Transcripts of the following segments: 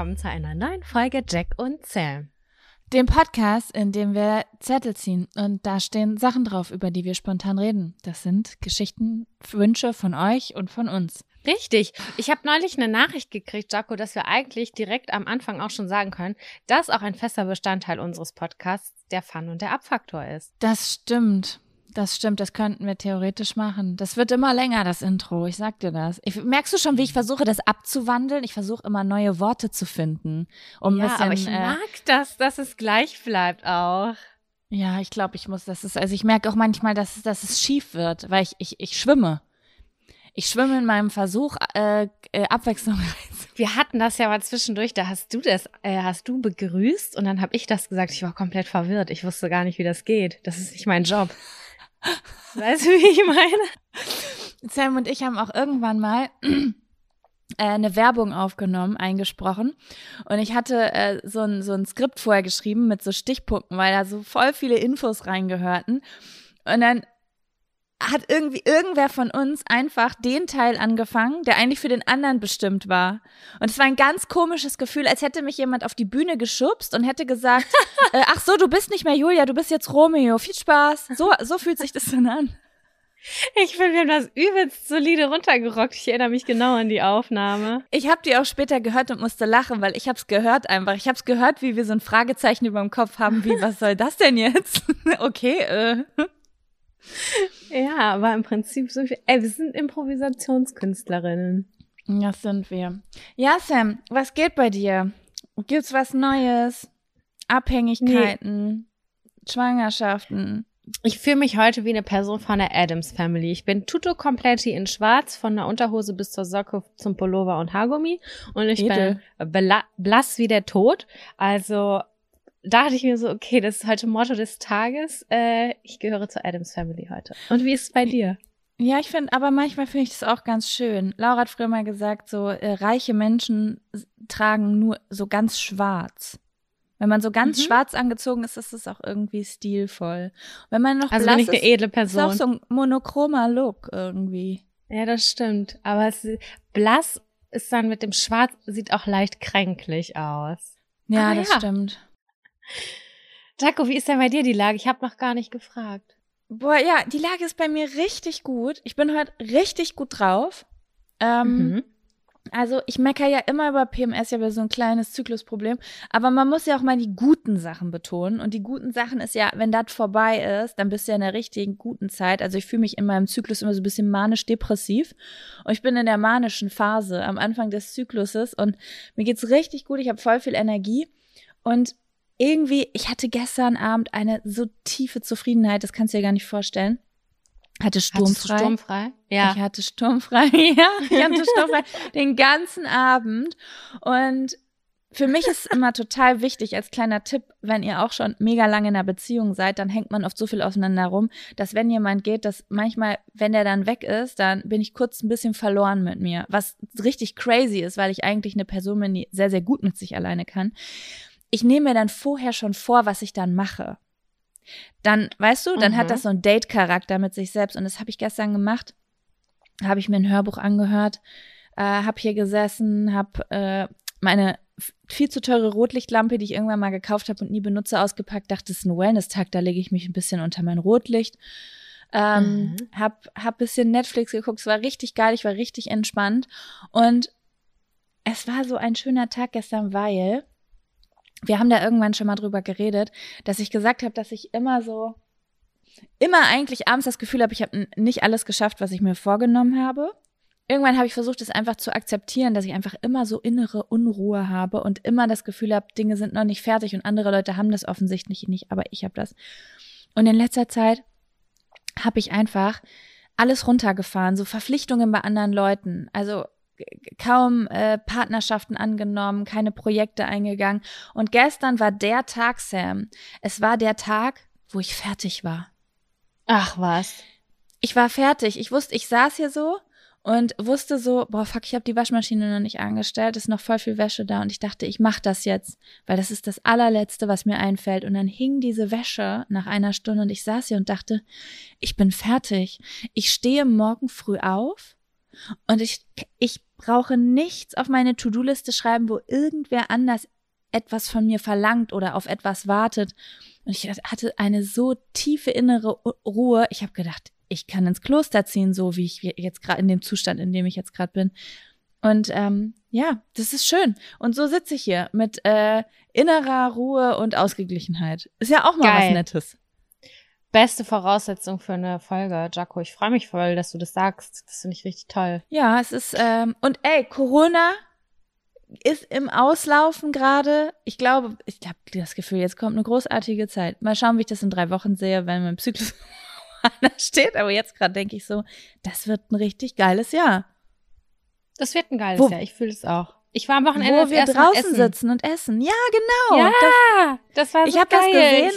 willkommen zu einer neuen Folge Jack und Sam. Dem Podcast, in dem wir Zettel ziehen und da stehen Sachen drauf, über die wir spontan reden. Das sind Geschichten, Wünsche von euch und von uns. Richtig. Ich habe neulich eine Nachricht gekriegt, Jaco, dass wir eigentlich direkt am Anfang auch schon sagen können, dass auch ein fester Bestandteil unseres Podcasts der Fun und der Abfaktor ist. Das stimmt. Das stimmt, das könnten wir theoretisch machen. Das wird immer länger, das Intro. Ich sag dir das. Ich, merkst du schon, wie ich versuche, das abzuwandeln? Ich versuche immer neue Worte zu finden. Um ja, bisschen, aber ich äh, mag das, dass es gleich bleibt auch. Ja, ich glaube, ich muss, das ist, also ich merke auch manchmal, dass, dass es schief wird, weil ich, ich, ich schwimme. Ich schwimme in meinem Versuch, äh, äh, Abwechslung. Wir hatten das ja mal zwischendurch, da hast du das, äh, hast du begrüßt und dann habe ich das gesagt. Ich war komplett verwirrt. Ich wusste gar nicht, wie das geht. Das ist nicht mein Job. Weißt du, wie ich meine? Sam und ich haben auch irgendwann mal äh, eine Werbung aufgenommen, eingesprochen. Und ich hatte äh, so, ein, so ein Skript vorher geschrieben mit so Stichpunkten, weil da so voll viele Infos reingehörten. Und dann hat irgendwie irgendwer von uns einfach den Teil angefangen, der eigentlich für den anderen bestimmt war. Und es war ein ganz komisches Gefühl, als hätte mich jemand auf die Bühne geschubst und hätte gesagt, äh, ach so, du bist nicht mehr Julia, du bist jetzt Romeo. Viel Spaß. So, so fühlt sich das dann an. Ich finde, wir haben das übelst solide runtergerockt. Ich erinnere mich genau an die Aufnahme. Ich habe die auch später gehört und musste lachen, weil ich habe es gehört einfach. Ich habe es gehört, wie wir so ein Fragezeichen über dem Kopf haben, wie, was soll das denn jetzt? okay, äh. Ja, aber im Prinzip so viel. Ey, wir sind Improvisationskünstlerinnen. Ja, sind wir. Ja, Sam, was geht bei dir? Gibt's was Neues? Abhängigkeiten, Schwangerschaften. Ich fühle mich heute wie eine Person von der Adams Family. Ich bin tutto completi in schwarz, von der Unterhose bis zur Socke zum Pullover und Haargummi. Und ich Edel. bin bla blass wie der Tod. Also dachte ich mir so, okay, das ist heute Motto des Tages. Äh, ich gehöre zur Adams Family heute. Und wie ist es bei dir? Ja, ich finde, aber manchmal finde ich das auch ganz schön. Laura hat früher mal gesagt, so äh, reiche Menschen tragen nur so ganz schwarz. Wenn man so ganz Mhm. schwarz angezogen ist, ist es auch irgendwie stilvoll. Wenn man noch Also blass bin ich eine ist, edle ist auch Person. so ein monochromer Look irgendwie. Ja, das stimmt. Aber es, blass ist dann mit dem Schwarz, sieht auch leicht kränklich aus. Ja, Ah, das ja. stimmt. Jaco, wie ist denn bei dir die Lage? Ich habe noch gar nicht gefragt. Boah, ja, die Lage ist bei mir richtig gut. Ich bin heute richtig gut drauf. Ähm, Mhm. Also ich meckere ja immer über PMS, ich habe ja so ein kleines Zyklusproblem. Aber man muss ja auch mal die guten Sachen betonen. Und die guten Sachen ist ja, wenn das vorbei ist, dann bist du ja in der richtigen guten Zeit. Also ich fühle mich in meinem Zyklus immer so ein bisschen manisch-depressiv. Und ich bin in der manischen Phase am Anfang des Zykluses. Und mir geht's richtig gut. Ich habe voll viel Energie. Und irgendwie, ich hatte gestern Abend eine so tiefe Zufriedenheit, das kannst du dir gar nicht vorstellen. Hatte sturmfrei. Sturmfrei? Ja. Ich hatte sturmfrei, ja, ich hatte sturmfrei den ganzen Abend. Und für mich ist immer total wichtig, als kleiner Tipp, wenn ihr auch schon mega lange in einer Beziehung seid, dann hängt man oft so viel aufeinander rum, dass wenn jemand geht, dass manchmal, wenn der dann weg ist, dann bin ich kurz ein bisschen verloren mit mir. Was richtig crazy ist, weil ich eigentlich eine Person bin, die sehr, sehr gut mit sich alleine kann. Ich nehme mir dann vorher schon vor, was ich dann mache. Dann, weißt du, dann Mhm. hat das so einen Date-Charakter mit sich selbst. Und das habe ich gestern gemacht. Habe ich mir ein Hörbuch angehört, äh, habe hier gesessen, habe äh, meine viel zu teure Rotlichtlampe, die ich irgendwann mal gekauft habe und nie benutze, ausgepackt. Dachte, es ist ein Wellness-Tag, da lege ich mich ein bisschen unter mein Rotlicht. Ähm, Mhm. hab, hab bisschen Netflix geguckt, es war richtig geil, ich war richtig entspannt. Und es war so ein schöner Tag gestern, weil wir haben da irgendwann schon mal drüber geredet, dass ich gesagt habe, dass ich immer so, immer eigentlich abends das Gefühl habe, ich habe nicht alles geschafft, was ich mir vorgenommen habe. Irgendwann habe ich versucht, es einfach zu akzeptieren, dass ich einfach immer so innere Unruhe habe und immer das Gefühl habe, Dinge sind noch nicht fertig und andere Leute haben das offensichtlich nicht, aber ich habe das. Und in letzter Zeit habe ich einfach alles runtergefahren, so Verpflichtungen bei anderen Leuten. Also kaum äh, Partnerschaften angenommen, keine Projekte eingegangen. Und gestern war der Tag, Sam. Es war der Tag, wo ich fertig war. Ach was. Ich war fertig. Ich wusste, ich saß hier so und wusste so, boah, fuck, ich habe die Waschmaschine noch nicht angestellt, ist noch voll viel Wäsche da und ich dachte, ich mach das jetzt, weil das ist das allerletzte, was mir einfällt und dann hing diese Wäsche nach einer Stunde und ich saß hier und dachte, ich bin fertig. Ich stehe morgen früh auf und ich ich brauche nichts auf meine To-Do-Liste schreiben, wo irgendwer anders etwas von mir verlangt oder auf etwas wartet. Und ich hatte eine so tiefe innere Ruhe. Ich habe gedacht, ich kann ins Kloster ziehen, so wie ich jetzt gerade in dem Zustand, in dem ich jetzt gerade bin. Und ähm, ja, das ist schön. Und so sitze ich hier mit äh, innerer Ruhe und Ausgeglichenheit. Ist ja auch mal Geil. was Nettes. Beste Voraussetzung für eine Folge, Jaco. Ich freue mich voll, dass du das sagst. Das finde ich richtig toll. Ja, es ist, ähm, und ey, Corona ist im Auslaufen gerade. Ich glaube, ich habe das Gefühl, jetzt kommt eine großartige Zeit. Mal schauen, wie ich das in drei Wochen sehe, wenn mein Zyklus steht. Aber jetzt gerade denke ich so, das wird ein richtig geiles Jahr. Das wird ein geiles Wo, Jahr. Ich fühle es auch. Ich war am Wochenende Wo wir draußen sitzen und essen. Ja, genau. Ja, das, das war so Ich habe das gesehen.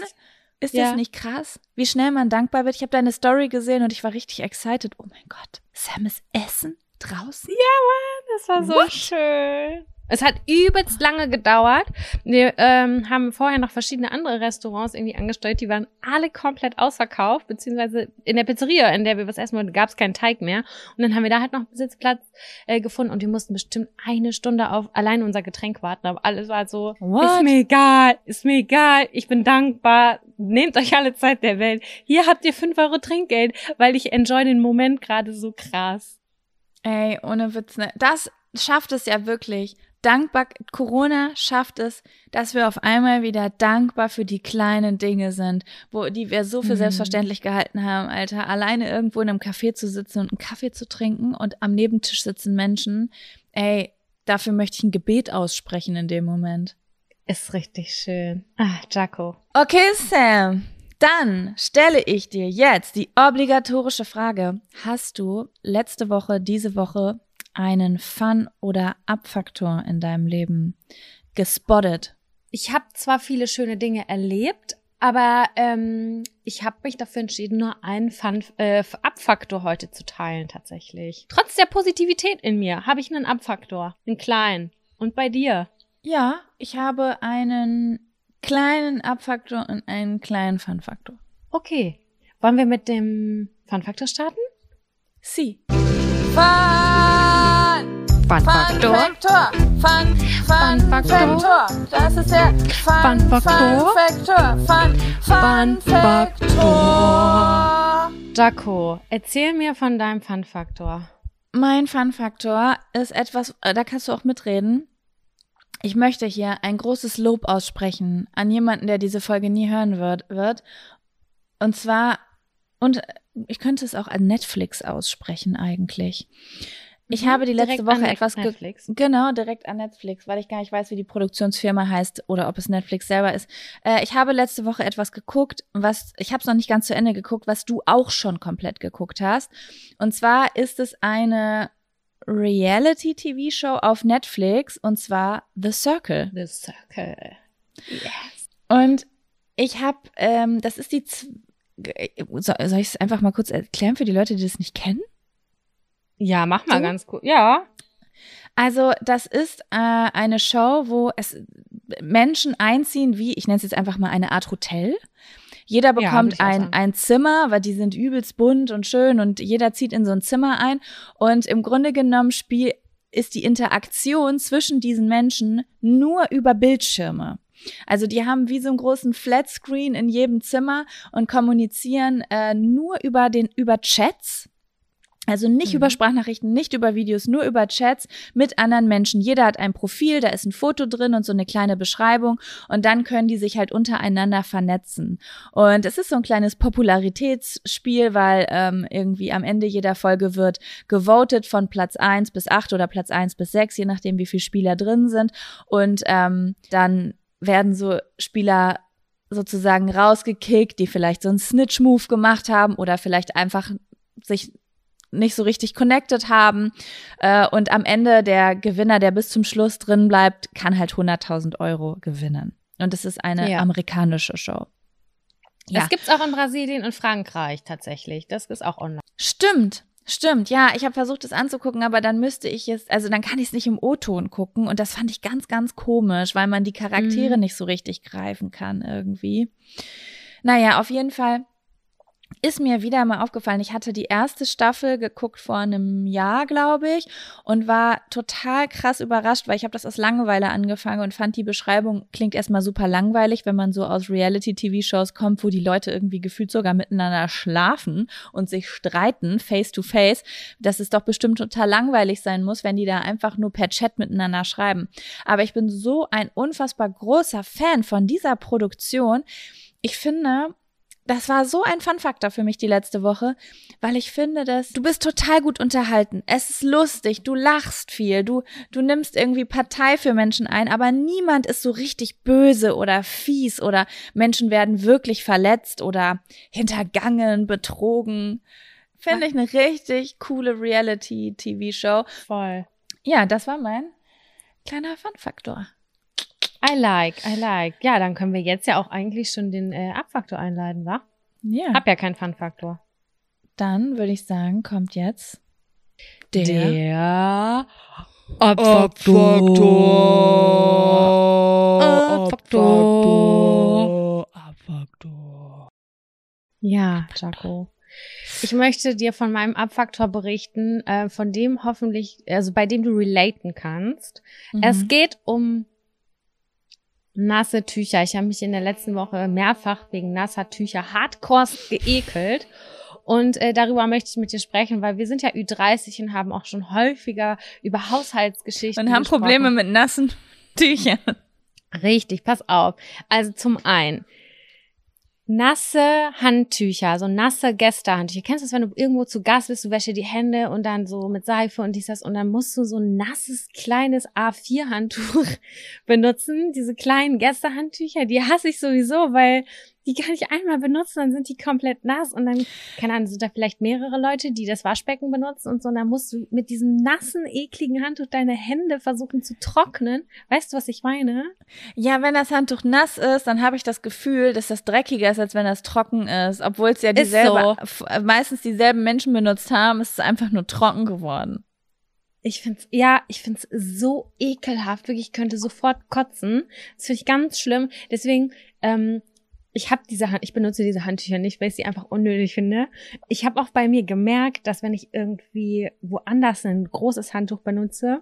Ist ja. das nicht krass, wie schnell man dankbar wird? Ich habe deine Story gesehen und ich war richtig excited. Oh mein Gott, Sam ist Essen draußen? Ja, Mann, das war so What? schön. Es hat übelst lange gedauert. Wir ähm, haben vorher noch verschiedene andere Restaurants irgendwie angesteuert. Die waren alle komplett ausverkauft, beziehungsweise in der Pizzeria, in der wir was essen wollten, gab es keinen Teig mehr. Und dann haben wir da halt noch einen Sitzplatz äh, gefunden und wir mussten bestimmt eine Stunde auf allein unser Getränk warten. Aber alles war so, What? ist mir egal, ist mir egal, ich bin dankbar, nehmt euch alle Zeit der Welt. Hier habt ihr fünf Euro Trinkgeld, weil ich enjoy den Moment gerade so krass. Ey, ohne Witz, ne? Das schafft es ja wirklich dankbar, Corona schafft es, dass wir auf einmal wieder dankbar für die kleinen Dinge sind, wo, die wir so für mhm. selbstverständlich gehalten haben, Alter. Alleine irgendwo in einem Café zu sitzen und einen Kaffee zu trinken und am Nebentisch sitzen Menschen. Ey, dafür möchte ich ein Gebet aussprechen in dem Moment. Ist richtig schön. Ah, Jaco. Okay, Sam. Dann stelle ich dir jetzt die obligatorische Frage. Hast du letzte Woche, diese Woche einen Fun- oder Abfaktor in deinem Leben gespottet? Ich habe zwar viele schöne Dinge erlebt, aber ähm, ich habe mich dafür entschieden, nur einen Fun äh, Abfaktor heute zu teilen tatsächlich. Trotz der Positivität in mir habe ich einen Abfaktor, einen kleinen. Und bei dir? Ja, ich habe einen kleinen Abfaktor und einen kleinen Fun-Faktor. Okay. Wollen wir mit dem Fun-Faktor starten? Sie. Fun! Fun-Faktor. Fun, Fun, Fun Faktor. Das ist der Fun, Fun Faktor. Fun, Fun, Faktor. Jaco, erzähl mir von deinem Fun-Faktor. Mein Fun-Faktor ist etwas, äh, da kannst du auch mitreden. Ich möchte hier ein großes Lob aussprechen an jemanden, der diese Folge nie hören wird. wird. Und zwar, und ich könnte es auch an Netflix aussprechen eigentlich. Ich mhm, habe die letzte Woche etwas Netflix. genau direkt an Netflix, weil ich gar nicht weiß, wie die Produktionsfirma heißt oder ob es Netflix selber ist. Äh, ich habe letzte Woche etwas geguckt, was ich habe es noch nicht ganz zu Ende geguckt, was du auch schon komplett geguckt hast. Und zwar ist es eine Reality-TV-Show auf Netflix und zwar The Circle. The Circle. Yes. Und ich habe, ähm, das ist die. Soll ich es einfach mal kurz erklären für die Leute, die das nicht kennen? Ja, mach mal du? ganz gut. Ja. Also, das ist äh, eine Show, wo es Menschen einziehen, wie, ich nenne es jetzt einfach mal eine Art Hotel. Jeder bekommt ja, ein, ein Zimmer, weil die sind übelst bunt und schön und jeder zieht in so ein Zimmer ein. Und im Grunde genommen spiel, ist die Interaktion zwischen diesen Menschen nur über Bildschirme. Also die haben wie so einen großen Flatscreen in jedem Zimmer und kommunizieren äh, nur über den über Chats also nicht mhm. über Sprachnachrichten, nicht über Videos, nur über Chats mit anderen Menschen. Jeder hat ein Profil, da ist ein Foto drin und so eine kleine Beschreibung und dann können die sich halt untereinander vernetzen. Und es ist so ein kleines Popularitätsspiel, weil ähm, irgendwie am Ende jeder Folge wird gewotet von Platz eins bis acht oder Platz eins bis sechs, je nachdem wie viele Spieler drin sind. Und ähm, dann werden so Spieler sozusagen rausgekickt, die vielleicht so einen Snitch-Move gemacht haben oder vielleicht einfach sich nicht so richtig connected haben. Äh, und am Ende der Gewinner, der bis zum Schluss drin bleibt, kann halt 100.000 Euro gewinnen. Und es ist eine ja. amerikanische Show. Ja. Das gibt's auch in Brasilien und Frankreich tatsächlich. Das ist auch online. Stimmt. Stimmt, ja, ich habe versucht, es anzugucken, aber dann müsste ich es, also dann kann ich es nicht im O-Ton gucken und das fand ich ganz, ganz komisch, weil man die Charaktere mhm. nicht so richtig greifen kann irgendwie. Naja, auf jeden Fall ist mir wieder mal aufgefallen. Ich hatte die erste Staffel geguckt vor einem Jahr, glaube ich, und war total krass überrascht, weil ich habe das aus Langeweile angefangen und fand die Beschreibung klingt erstmal super langweilig, wenn man so aus Reality-TV-Shows kommt, wo die Leute irgendwie gefühlt sogar miteinander schlafen und sich streiten, face to face, dass es doch bestimmt total langweilig sein muss, wenn die da einfach nur per Chat miteinander schreiben. Aber ich bin so ein unfassbar großer Fan von dieser Produktion. Ich finde, das war so ein Fun-Faktor für mich die letzte Woche, weil ich finde, dass du bist total gut unterhalten. Es ist lustig, du lachst viel, du, du nimmst irgendwie Partei für Menschen ein, aber niemand ist so richtig böse oder fies oder Menschen werden wirklich verletzt oder hintergangen, betrogen. Finde ich eine richtig coole Reality-TV-Show. Voll. Ja, das war mein kleiner Fun-Faktor. I like, I like. Ja, dann können wir jetzt ja auch eigentlich schon den äh, Abfaktor einleiten, wa? Ja. Hab ja keinen Fun-Faktor. Dann würde ich sagen, kommt jetzt der, der Abfaktor. Abfaktor. Ja, Jaco. Ich möchte dir von meinem Abfaktor berichten, äh, von dem hoffentlich, also bei dem du relaten kannst. Mhm. Es geht um nasse Tücher. Ich habe mich in der letzten Woche mehrfach wegen nasser Tücher hardcore geekelt. Und äh, darüber möchte ich mit dir sprechen, weil wir sind ja Ü30 und haben auch schon häufiger über Haushaltsgeschichten und haben gesprochen. Probleme mit nassen Tüchern. Richtig, pass auf. Also zum einen, nasse Handtücher, so nasse Gästehandtücher. Kennst du das, wenn du irgendwo zu Gast bist, du wäschst dir die Hände und dann so mit Seife und dies, das und dann musst du so ein nasses, kleines A4-Handtuch benutzen. Diese kleinen Gästehandtücher, die hasse ich sowieso, weil die kann ich einmal benutzen, dann sind die komplett nass und dann, keine Ahnung, sind da vielleicht mehrere Leute, die das Waschbecken benutzen und so, und dann musst du mit diesem nassen, ekligen Handtuch deine Hände versuchen zu trocknen. Weißt du, was ich meine? Ja, wenn das Handtuch nass ist, dann habe ich das Gefühl, dass das dreckiger ist, als wenn das trocken ist. Obwohl es ja dieselbe, f- meistens dieselben Menschen benutzt haben, ist es einfach nur trocken geworden. Ich find's, ja, ich find's so ekelhaft. Wirklich, ich könnte sofort kotzen. Das finde ich ganz schlimm. Deswegen, ähm, ich habe diese Hand, ich benutze diese Handtücher nicht, weil ich sie einfach unnötig finde. Ich habe auch bei mir gemerkt, dass wenn ich irgendwie woanders ein großes Handtuch benutze,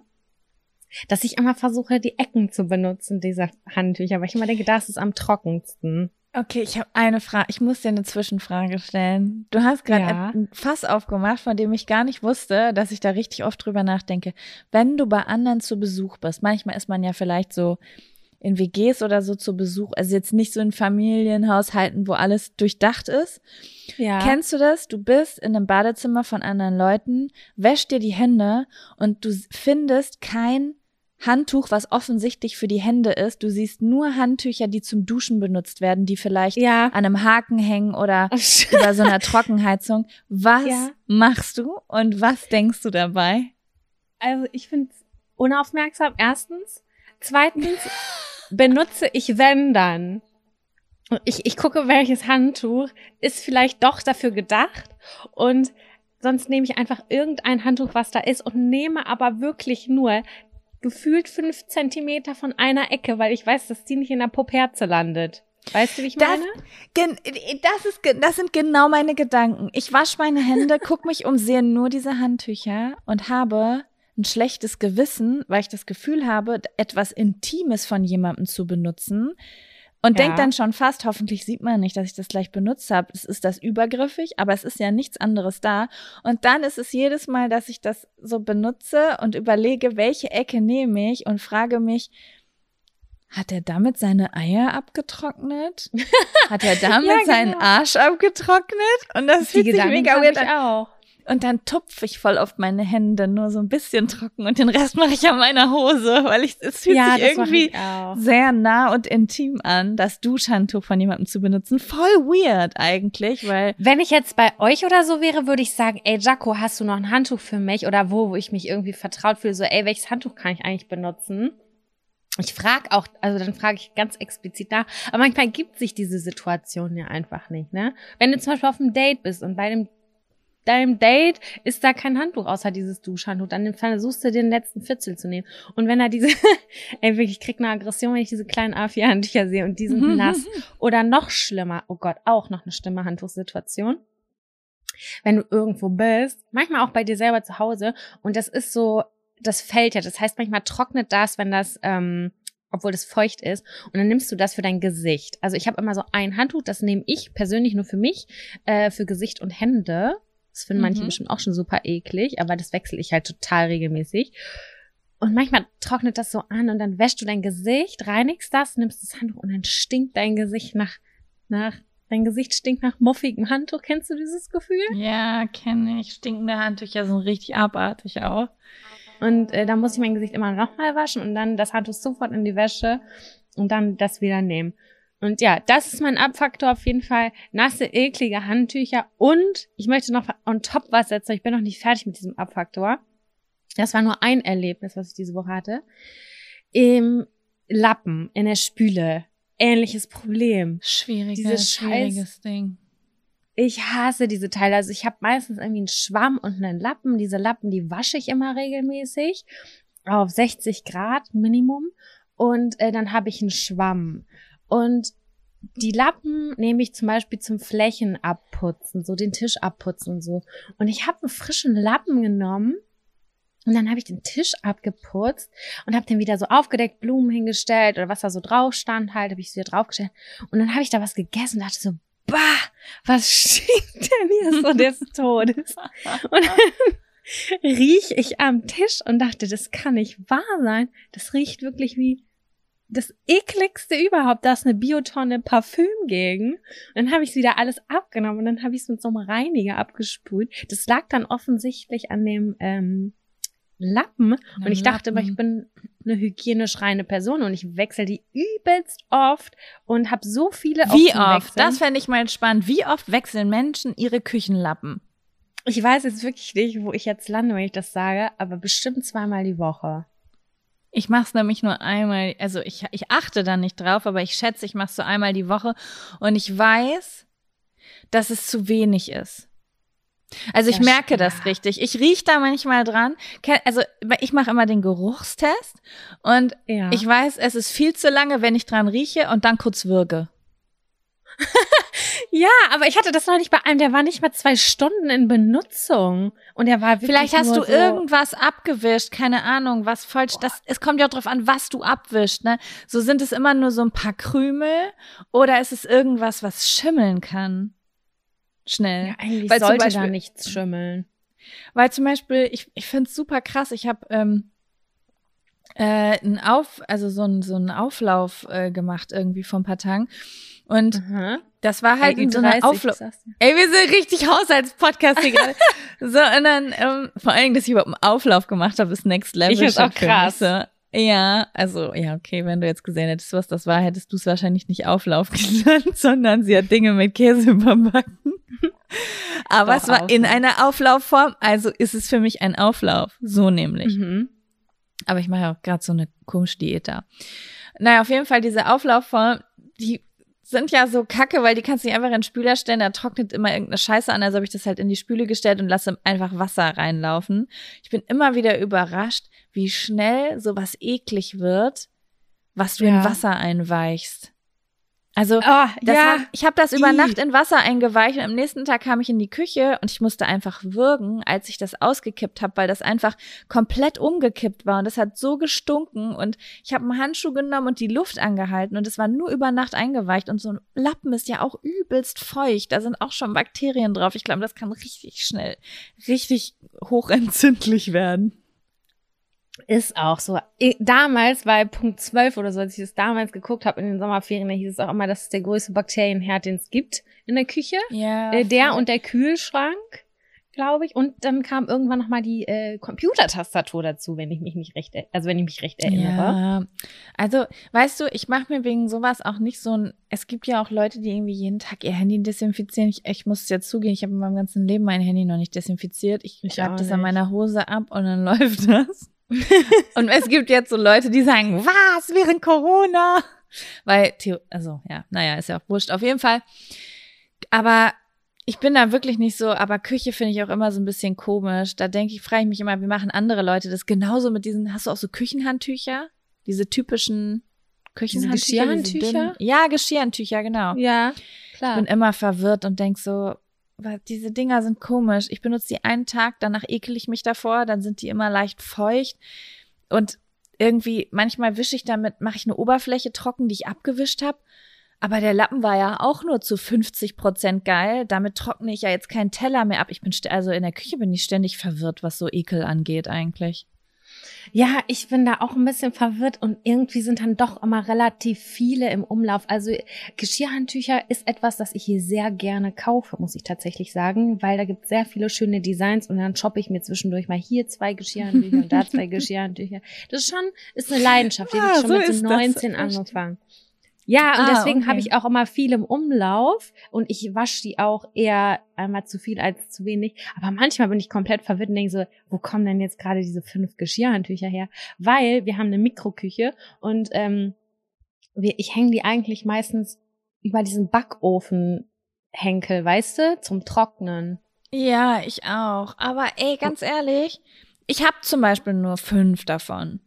dass ich immer versuche, die Ecken zu benutzen dieser Handtücher, weil ich immer denke, das ist am trockensten. Okay, ich habe eine Frage. Ich muss dir eine Zwischenfrage stellen. Du hast gerade Ja. ein Fass aufgemacht, von dem ich gar nicht wusste, dass ich da richtig oft drüber nachdenke. Wenn du bei anderen zu Besuch bist, manchmal ist man ja vielleicht so in WGs oder so zu Besuch, also jetzt nicht so in Familienhaushalten, wo alles durchdacht ist. Ja. Kennst du das? Du bist in einem Badezimmer von anderen Leuten, wäschst dir die Hände und du findest kein Handtuch, was offensichtlich für die Hände ist. Du siehst nur Handtücher, die zum Duschen benutzt werden, die vielleicht ja. an einem Haken hängen oder über so einer Trockenheizung. Was Ja. machst du und was denkst du dabei? Also ich finde es unaufmerksam, erstens. Zweitens benutze ich wenn dann. Ich, ich gucke, welches Handtuch ist vielleicht doch dafür gedacht und sonst nehme ich einfach irgendein Handtuch, was da ist und nehme aber wirklich nur gefühlt fünf Zentimeter von einer Ecke, weil ich weiß, dass die nicht in der Popherze landet. Weißt du, wie ich Das- meine? Gen das, ist, das sind genau meine Gedanken. Ich wasche meine Hände, guck mich um, sehe nur diese Handtücher und habe ein schlechtes Gewissen, weil ich das Gefühl habe, etwas Intimes von jemandem zu benutzen. Und Ja. denk dann schon fast, hoffentlich sieht man nicht, dass ich das gleich benutzt habe. Es ist das übergriffig, aber es ist ja nichts anderes da. Und dann ist es jedes Mal, dass ich das so benutze und überlege, welche Ecke nehme ich und frage mich, hat er damit seine Eier abgetrocknet? Hat er damit Ja, genau. seinen Arsch abgetrocknet? Und das fühlt sich mega weird an. auch. Und dann tupfe ich voll auf meine Hände, nur so ein bisschen trocken und den Rest mache ich an meiner Hose, weil ich, es fühlt ja, sich irgendwie sehr nah und intim an, das Duschhandtuch von jemandem zu benutzen. Voll weird eigentlich, weil Wenn ich jetzt bei euch oder so wäre, würde ich sagen, ey Jaco, hast du noch ein Handtuch für mich? Oder wo, wo ich mich irgendwie vertraut fühle, so, ey, welches Handtuch kann ich eigentlich benutzen? Ich frage auch, also dann frage ich ganz explizit nach, aber manchmal gibt sich diese Situation ja einfach nicht, ne? Wenn du zum Beispiel auf einem Date bist und bei dem deinem Date ist da kein Handtuch außer dieses Duschhandtuch, dann versuchst du den letzten Fitzel zu nehmen. Und wenn er diese, ey wirklich, ich krieg eine Aggression, wenn ich diese kleinen A4-Handtücher sehe und die sind nass. Oder noch schlimmer, oh Gott, auch noch eine schlimme Handtuchsituation. wenn du irgendwo bist, manchmal auch bei dir selber zu Hause und das ist so, das fällt ja. Das heißt, manchmal trocknet das, wenn das, ähm, obwohl das feucht ist. Und dann nimmst du das für dein Gesicht. Also ich habe immer so ein Handtuch, das nehme ich persönlich nur für mich, äh, für Gesicht und Hände. Das finden mhm. manche bestimmt auch schon super eklig, aber das wechsle ich halt total regelmäßig. Und manchmal trocknet das so an und dann wäschst du dein Gesicht, reinigst das, nimmst das Handtuch und dann stinkt dein Gesicht nach, nach, dein Gesicht stinkt nach muffigem Handtuch. Kennst du dieses Gefühl? Ja, kenne ich. Stinkende Handtücher sind richtig abartig auch. Und äh, da muss ich mein Gesicht immer nochmal waschen und dann das Handtuch sofort in die Wäsche und dann das wieder nehmen. Und ja, das ist mein Abfaktor auf jeden Fall. Nasse, eklige Handtücher. Und ich möchte noch on top was setzen. Ich bin noch nicht fertig mit diesem Abfaktor. Das war nur ein Erlebnis, was ich diese Woche hatte. Im Lappen, in der Spüle. Ähnliches Problem. Schwieriges, Dieses schwieriges Ding. Ich hasse diese Teile. Also ich habe meistens irgendwie einen Schwamm und einen Lappen. Diese Lappen, die wasche ich immer regelmäßig auf 60 Grad Minimum. Und äh, dann habe ich einen Schwamm. Und die Lappen nehme ich zum Beispiel zum Flächen abputzen, so den Tisch abputzen und so. Und ich habe einen frischen Lappen genommen und dann habe ich den Tisch abgeputzt und habe den wieder so aufgedeckt, Blumen hingestellt oder was da so drauf stand halt, habe ich wieder draufgestellt. Und dann habe ich da was gegessen und dachte so, bah, was stinkt denn hier so des Todes? Und dann riech ich am Tisch und dachte, das kann nicht wahr sein. Das riecht wirklich wie das ekligste überhaupt. Da ist eine Biotonne Parfüm gegen. Und dann habe ich wieder alles abgenommen und dann habe ich es mit so einem Reiniger abgespült. Das lag dann offensichtlich an dem ähm, Lappen. und ich dachte immer, ich bin eine hygienisch reine Person und ich wechsle die übelst oft und habe so viele Wie oft? Das fände ich mal spannend. Wie oft wechseln Menschen ihre Küchenlappen? Ich weiß jetzt wirklich nicht, wo ich jetzt lande, wenn ich das sage, aber bestimmt zweimal die Woche. Ich mache es nämlich nur einmal, also ich, ich achte da nicht drauf, aber ich schätze, ich mache es so einmal die Woche und ich weiß, dass es zu wenig ist. Also ich ja, merke das richtig. Ich riech da manchmal dran. Also ich mache immer den Geruchstest und ja. ich weiß, es ist viel zu lange, wenn ich dran rieche und dann kurz würge. ja, aber ich hatte das noch nicht bei einem, der war nicht mal zwei Stunden in Benutzung und er war Vielleicht hast du so irgendwas abgewischt, keine Ahnung, was falsch. Das, es kommt ja auch drauf an, was du abwischst. Ne? So sind es immer nur so ein paar Krümel oder ist es irgendwas, was schimmeln kann? schnell. Ja, eigentlich weil sollte Beispiel, da nichts schimmeln. Weil zum Beispiel, ich, ich finde es super krass, ich habe ähm, äh, einen Auf, also so ein so einen Auflauf äh, gemacht irgendwie vor ein paar Tagen. Und mhm. das war halt in so einer Auflauf. Ey, wir sind richtig Haushaltspodcast hier gerade. so, und dann, ähm, vor allem, dass ich überhaupt einen Auflauf gemacht habe, ist Next Level. Ich find's auch krass. So. Ja, also, ja, okay, wenn du jetzt gesehen hättest, was das war, hättest du es wahrscheinlich nicht Auflauf genannt, sondern sie hat Dinge mit Käse überbacken. Aber Doch, es war in einer Auflaufform, also ist es für mich ein Auflauf. So nämlich. Mhm. Aber ich mache ja auch gerade so eine komische Diät da. Naja, auf jeden Fall diese Auflaufform, die sind ja so kacke, weil die kannst du nicht einfach in den Spüler stellen, da trocknet immer irgendeine Scheiße an, also habe ich das halt in die Spüle gestellt und lasse einfach Wasser reinlaufen. Ich bin immer wieder überrascht, wie schnell sowas eklig wird, was du ja. in Wasser einweichst. Also oh, ja. Hat, ich habe das über Nacht in Wasser eingeweicht und am nächsten Tag kam ich in die Küche und ich musste einfach würgen, als ich das ausgekippt habe, weil das einfach komplett umgekippt war und das hat so gestunken und ich habe einen Handschuh genommen und die Luft angehalten und es war nur über Nacht eingeweicht und so ein Lappen ist ja auch übelst feucht, da sind auch schon Bakterien drauf. Ich glaube, das kann richtig schnell richtig hochentzündlich werden. Ist auch so. Damals bei Punkt 12 oder so, als ich das damals geguckt habe in den Sommerferien, da hieß es auch immer, das ist der größte Bakterienherd, den es gibt in der Küche. Ja. Äh, der und der Kühlschrank, glaube ich. Und dann kam irgendwann noch mal die äh, Computertastatur dazu, wenn ich mich nicht recht, also wenn ich mich recht erinnere. Ja. Also, weißt du, ich mache mir wegen sowas auch nicht so ein. Es gibt ja auch Leute, die irgendwie jeden Tag ihr Handy desinfizieren. Ich, ich muss es ja zugehen, ich habe in meinem ganzen Leben mein Handy noch nicht desinfiziert. Ich, ich schreibe das an meiner Hose ab und dann läuft das. und es gibt jetzt so Leute, die sagen, was, während Corona? Weil, also, ja, naja, ist ja auch wurscht. Auf jeden Fall. Aber ich bin da wirklich nicht so, aber Küche finde ich auch immer so ein bisschen komisch. Da denke ich, frage ich mich immer, wie machen andere Leute das genauso mit diesen, hast du auch so Küchenhandtücher? Diese typischen Küchenhandtücher? Geschirrhandtücher? Ja, Geschirrhandtücher, genau. Ja, klar. Ich bin immer verwirrt und denk so, diese Dinger sind komisch. Ich benutze die einen Tag, danach ekel ich mich davor, dann sind die immer leicht feucht. Und irgendwie, manchmal wische ich damit, mache ich eine Oberfläche trocken, die ich abgewischt habe. Aber der Lappen war ja auch nur zu 50 Prozent geil. Damit trockne ich ja jetzt keinen Teller mehr ab. Ich bin, also in der Küche bin ich ständig verwirrt, was so Ekel angeht eigentlich. Ja, ich bin da auch ein bisschen verwirrt und irgendwie sind dann doch immer relativ viele im Umlauf. Also Geschirrhandtücher ist etwas, das ich hier sehr gerne kaufe, muss ich tatsächlich sagen, weil da gibt es sehr viele schöne Designs und dann shoppe ich mir zwischendurch mal hier zwei Geschirrhandtücher und da zwei Geschirrhandtücher. Das ist schon, ist eine Leidenschaft, die ah, habe ich schon so mit 19 angefangen. Ja, und ah, deswegen okay. habe ich auch immer viel im Umlauf und ich wasche die auch eher einmal zu viel als zu wenig. Aber manchmal bin ich komplett verwirrt und denke so, wo kommen denn jetzt gerade diese fünf Geschirrhandtücher her? Weil wir haben eine Mikroküche und ähm, wir, ich hänge die eigentlich meistens über diesen Backofenhenkel, weißt du, zum Trocknen. Ja, ich auch. Aber ey, ganz ehrlich, ich habe zum Beispiel nur fünf davon.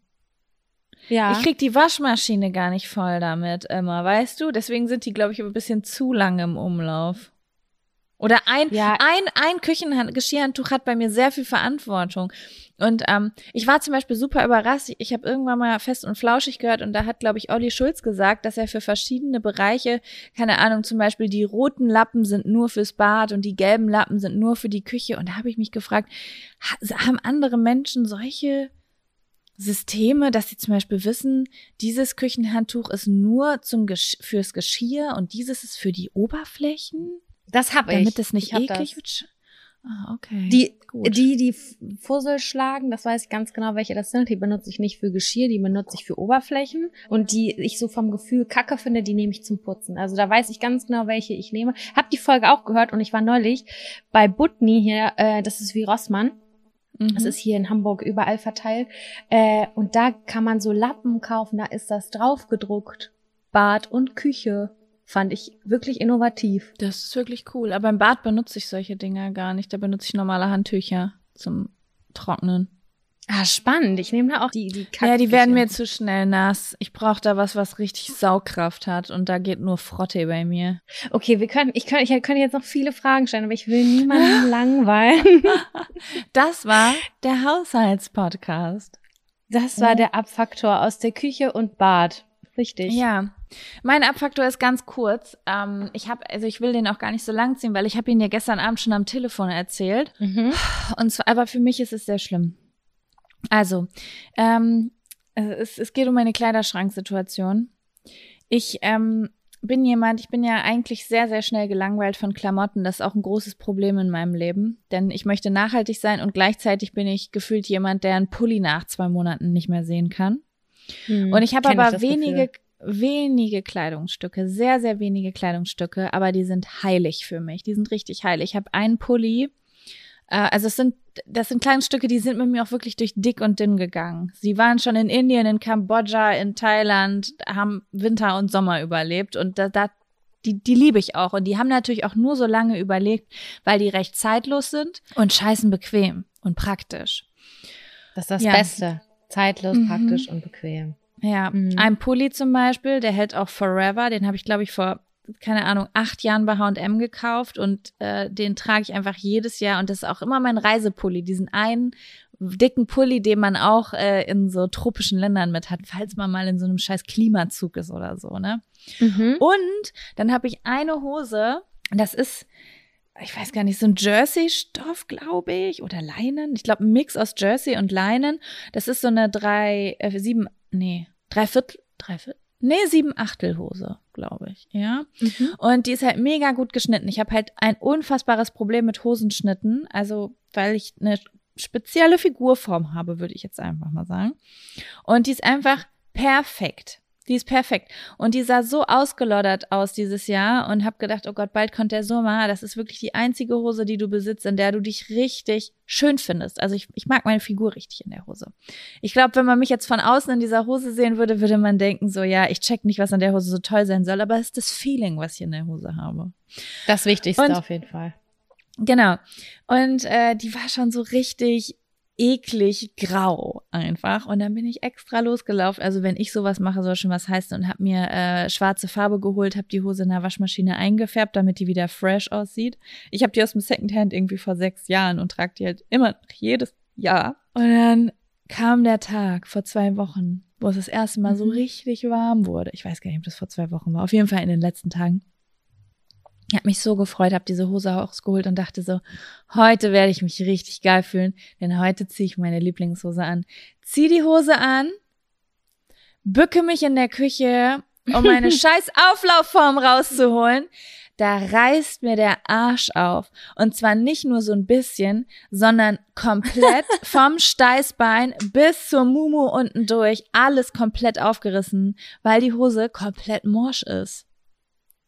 Ja. Ich krieg die Waschmaschine gar nicht voll damit immer, weißt du? Deswegen sind die, glaube ich, ein bisschen zu lang im Umlauf. Oder ein, ja. ein, ein Küchengeschirrhandtuch hat bei mir sehr viel Verantwortung. Und ähm, ich war zum Beispiel super überrascht. Ich habe irgendwann mal fest und flauschig gehört und da hat, glaube ich, Olli Schulz gesagt, dass er für verschiedene Bereiche, keine Ahnung, zum Beispiel die roten Lappen sind nur fürs Bad und die gelben Lappen sind nur für die Küche. Und da habe ich mich gefragt, haben andere Menschen solche Systeme, dass sie zum Beispiel wissen, dieses Küchenhandtuch ist nur zum Gesch fürs Geschirr und dieses ist für die Oberflächen. Das habe ich. Damit es nicht eklig wird. Ah, okay. Die, Gut. die, die Fussel schlagen, das weiß ich ganz genau, welche das sind. Die benutze ich nicht für Geschirr, die benutze ich für Oberflächen. Und die ich so vom Gefühl kacke finde, die nehme ich zum Putzen. Also da weiß ich ganz genau, welche ich nehme. Hab die Folge auch gehört und ich war neulich bei Butni hier, äh, das ist wie Rossmann. Mhm. Das ist hier in Hamburg überall verteilt. Äh, und da kann man so Lappen kaufen, da ist das drauf gedruckt. Bad und Küche. Fand ich wirklich innovativ. Das ist wirklich cool. Aber im Bad benutze ich solche Dinger gar nicht. Da benutze ich normale Handtücher zum Trocknen. Ah, spannend. Ich nehme da auch die, die Kack Ja, die werden mir zu schnell nass. Ich brauche da was, was richtig Saugkraft hat und da geht nur Frotte bei mir. Okay, wir können, ich könnte, ich könnte jetzt noch viele Fragen stellen, aber ich will niemanden langweilen. Das war der Haushaltspodcast. Das war der Abfaktor aus der Küche und Bad. Richtig. Ja. Mein Abfaktor ist ganz kurz. Ähm, ich habe, also ich will den auch gar nicht so lang ziehen, weil ich habe ihn ja gestern Abend schon am Telefon erzählt. Mhm. Und zwar, aber für mich ist es sehr schlimm. Also, ähm, es, es geht um eine Kleiderschranksituation. Ich ähm, bin jemand, ich bin ja eigentlich sehr, sehr schnell gelangweilt von Klamotten. Das ist auch ein großes Problem in meinem Leben. Denn ich möchte nachhaltig sein und gleichzeitig bin ich gefühlt jemand, der einen Pulli nach zwei Monaten nicht mehr sehen kann. Hm, und ich habe aber wenige, Gefühl. wenige Kleidungsstücke, sehr, sehr wenige Kleidungsstücke, aber die sind heilig für mich. Die sind richtig heilig. Ich habe einen Pulli, äh, also es sind, das sind Kleidungsstücke, die sind mit mir auch wirklich durch dick und dünn gegangen. Sie waren schon in Indien, in Kambodscha, in Thailand, haben Winter und Sommer überlebt und da, da die, die liebe ich auch. Und die haben natürlich auch nur so lange überlegt, weil die recht zeitlos sind und scheißen bequem und praktisch. Das ist das ja. Beste. Zeitlos, mhm. praktisch und bequem. Ja, mhm. ein Pulli zum Beispiel, der hält auch Forever. Den habe ich, glaube ich, vor keine Ahnung, acht Jahren bei H&M gekauft und äh, den trage ich einfach jedes Jahr und das ist auch immer mein Reisepulli, diesen einen dicken Pulli, den man auch äh, in so tropischen Ländern mit hat, falls man mal in so einem scheiß Klimazug ist oder so, ne? Mhm. Und dann habe ich eine Hose, das ist ich weiß gar nicht, so ein Jersey-Stoff, glaube ich, oder Leinen. Ich glaube, ein Mix aus Jersey und Leinen. Das ist so eine drei, äh, sieben, nee, drei Viertel, drei Viertel, nee, sieben Achtelhose, glaube ich, ja. Mhm. Und die ist halt mega gut geschnitten. Ich habe halt ein unfassbares Problem mit Hosenschnitten, also weil ich eine spezielle Figurform habe, würde ich jetzt einfach mal sagen. Und die ist einfach perfekt. Die ist perfekt. Und die sah so ausgeloddert aus dieses Jahr und hab gedacht, oh Gott, bald kommt der Sommer. Das ist wirklich die einzige Hose, die du besitzt, in der du dich richtig schön findest. Also ich, ich mag meine Figur richtig in der Hose. Ich glaube, wenn man mich jetzt von außen in dieser Hose sehen würde, würde man denken, so ja, ich check nicht, was an der Hose so toll sein soll, aber es ist das Feeling, was ich in der Hose habe. Das Wichtigste und, auf jeden Fall. Genau. Und äh, die war schon so richtig eklig grau einfach. Und dann bin ich extra losgelaufen. Also wenn ich sowas mache, soll schon was heißen und habe mir äh, schwarze Farbe geholt, habe die Hose in der Waschmaschine eingefärbt, damit die wieder fresh aussieht. Ich habe die aus dem Secondhand irgendwie vor sechs Jahren und trage die halt immer noch jedes Jahr. Und dann kam der Tag vor zwei Wochen, wo es das erste Mal so Mhm. richtig warm wurde. Ich weiß gar nicht, ob das vor zwei Wochen war. Auf jeden Fall in den letzten Tagen. Ich habe mich so gefreut, habe diese Hose rausgeholt und dachte so, heute werde ich mich richtig geil fühlen, denn heute ziehe ich meine Lieblingshose an. Zieh die Hose an, bücke mich in der Küche, um meine scheiß Auflaufform rauszuholen. Da reißt mir der Arsch auf. Und zwar nicht nur so ein bisschen, sondern komplett vom Steißbein bis zur Mumu unten durch. Alles komplett aufgerissen, weil die Hose komplett morsch ist.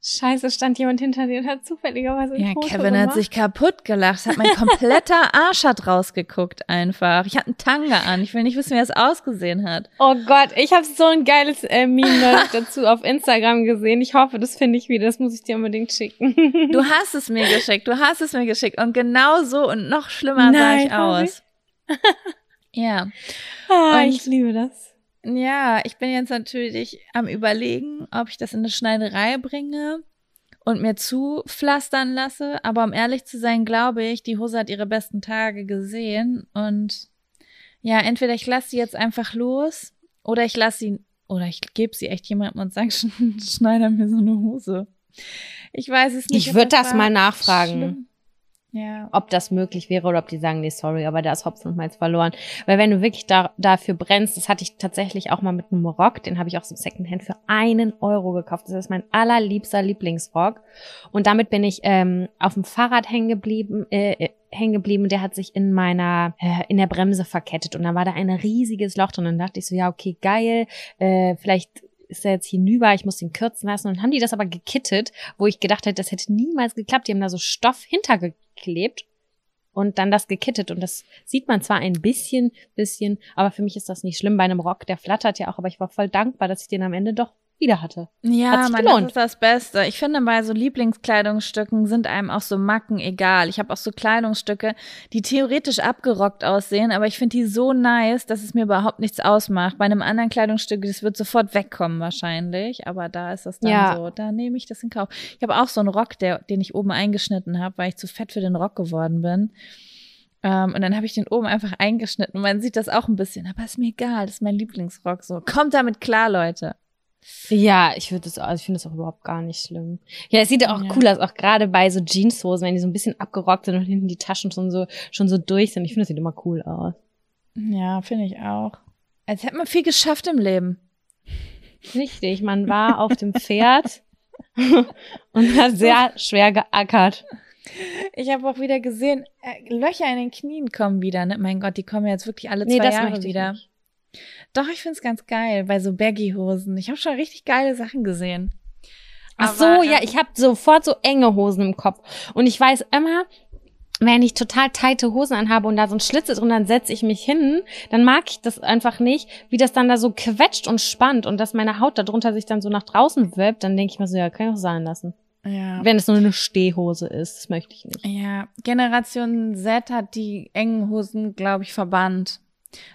Scheiße, stand jemand hinter dir und hat zufälligerweise ein Ja, Foto Kevin hat gemacht. sich kaputt gelacht. Es hat mein kompletter Arsch hat rausgeguckt einfach. Ich hatte einen Tanga an. Ich will nicht wissen, wie es ausgesehen hat. Oh Gott, ich habe so ein geiles äh, Meme dazu auf Instagram gesehen. Ich hoffe, das finde ich wieder. Das muss ich dir unbedingt schicken. Du hast es mir geschickt. Du hast es mir geschickt. Und genau so und noch schlimmer sah Nein, ich hab aus. Ja. ah, Und- ich liebe das. Ja, ich bin jetzt natürlich am überlegen, ob ich das in eine Schneiderei bringe und mir zupflastern lasse. Aber um ehrlich zu sein, glaube ich, die Hose hat ihre besten Tage gesehen. Und ja, entweder ich lasse sie jetzt einfach los oder ich lasse sie, oder ich gebe sie echt jemandem und sage, schneide mir so eine Hose. Ich weiß es nicht. Ich ob würd das mal nachfragen. schlimm. Ja. ob das möglich wäre oder ob die sagen, nee, sorry, aber da ist Hopfen und Malz verloren. Weil wenn du wirklich da, dafür brennst, das hatte ich tatsächlich auch mal mit einem Rock, den habe ich auch so Secondhand für einen Euro gekauft. Das ist mein allerliebster Lieblingsrock. Und damit bin ich ähm, auf dem Fahrrad hängen geblieben, äh, äh, hängen geblieben. Der hat sich in meiner, äh, in der Bremse verkettet und dann war da ein riesiges Loch drin. Und dann dachte ich so, ja, okay, geil, äh, vielleicht ist er jetzt hinüber, ich muss ihn kürzen lassen. Und dann haben die das aber gekittet, wo ich gedacht hätte, das hätte niemals geklappt. Die haben da so Stoff hintergeklebt und dann das gekittet. Und das sieht man zwar ein bisschen, bisschen, aber für mich ist das nicht schlimm bei einem Rock. Der flattert ja auch, aber ich war voll dankbar, dass ich den am Ende doch wieder hatte. Ja, man, das ist das Beste. Ich finde, bei so Lieblingskleidungsstücken sind einem auch so Macken egal. Ich habe auch so Kleidungsstücke, die theoretisch abgerockt aussehen, aber ich finde die so nice, dass es mir überhaupt nichts ausmacht. Bei einem anderen Kleidungsstück, das wird sofort wegkommen wahrscheinlich, aber da ist das dann Ja. so, da nehme ich das in Kauf. Ich habe auch so einen Rock, der, den ich oben eingeschnitten habe, weil ich zu fett für den Rock geworden bin. Ähm, und dann habe ich den oben einfach eingeschnitten. Man sieht das auch ein bisschen, aber ist mir egal, das ist mein Lieblingsrock. So, kommt damit klar, Leute. Ja, ich würde das, also ich finde das auch überhaupt gar nicht schlimm. Ja, es sieht auch Ja. cool aus, auch gerade bei so Jeanshosen, wenn die so ein bisschen abgerockt sind und hinten die Taschen schon so, schon so durch sind. Ich finde, das sieht immer cool aus. Ja, finde ich auch. Als hätte man viel geschafft im Leben. Richtig, man war auf dem Pferd und hat sehr schwer geackert. Ich habe auch wieder gesehen, äh, Löcher in den Knien kommen wieder. Ne? Mein Gott, die kommen ja jetzt wirklich alle Nee, zwei das Jahre wieder. nicht. Doch, ich find's ganz geil bei so Baggy-Hosen. Ich habe schon richtig geile Sachen gesehen. Ach so, Aber, ja, ähm, ich habe sofort so enge Hosen im Kopf. Und ich weiß immer, wenn ich total teite Hosen anhabe und da so ein Schlitz ist und dann setze ich mich hin, dann mag ich das einfach nicht, wie das dann da so quetscht und spannt und dass meine Haut darunter sich dann so nach draußen wölbt, dann denke ich mir so, ja, kann ich auch sein lassen. Ja. Wenn es nur eine Stehhose ist, das möchte ich nicht. Ja, Generation Z hat die engen Hosen, glaube ich, verbannt.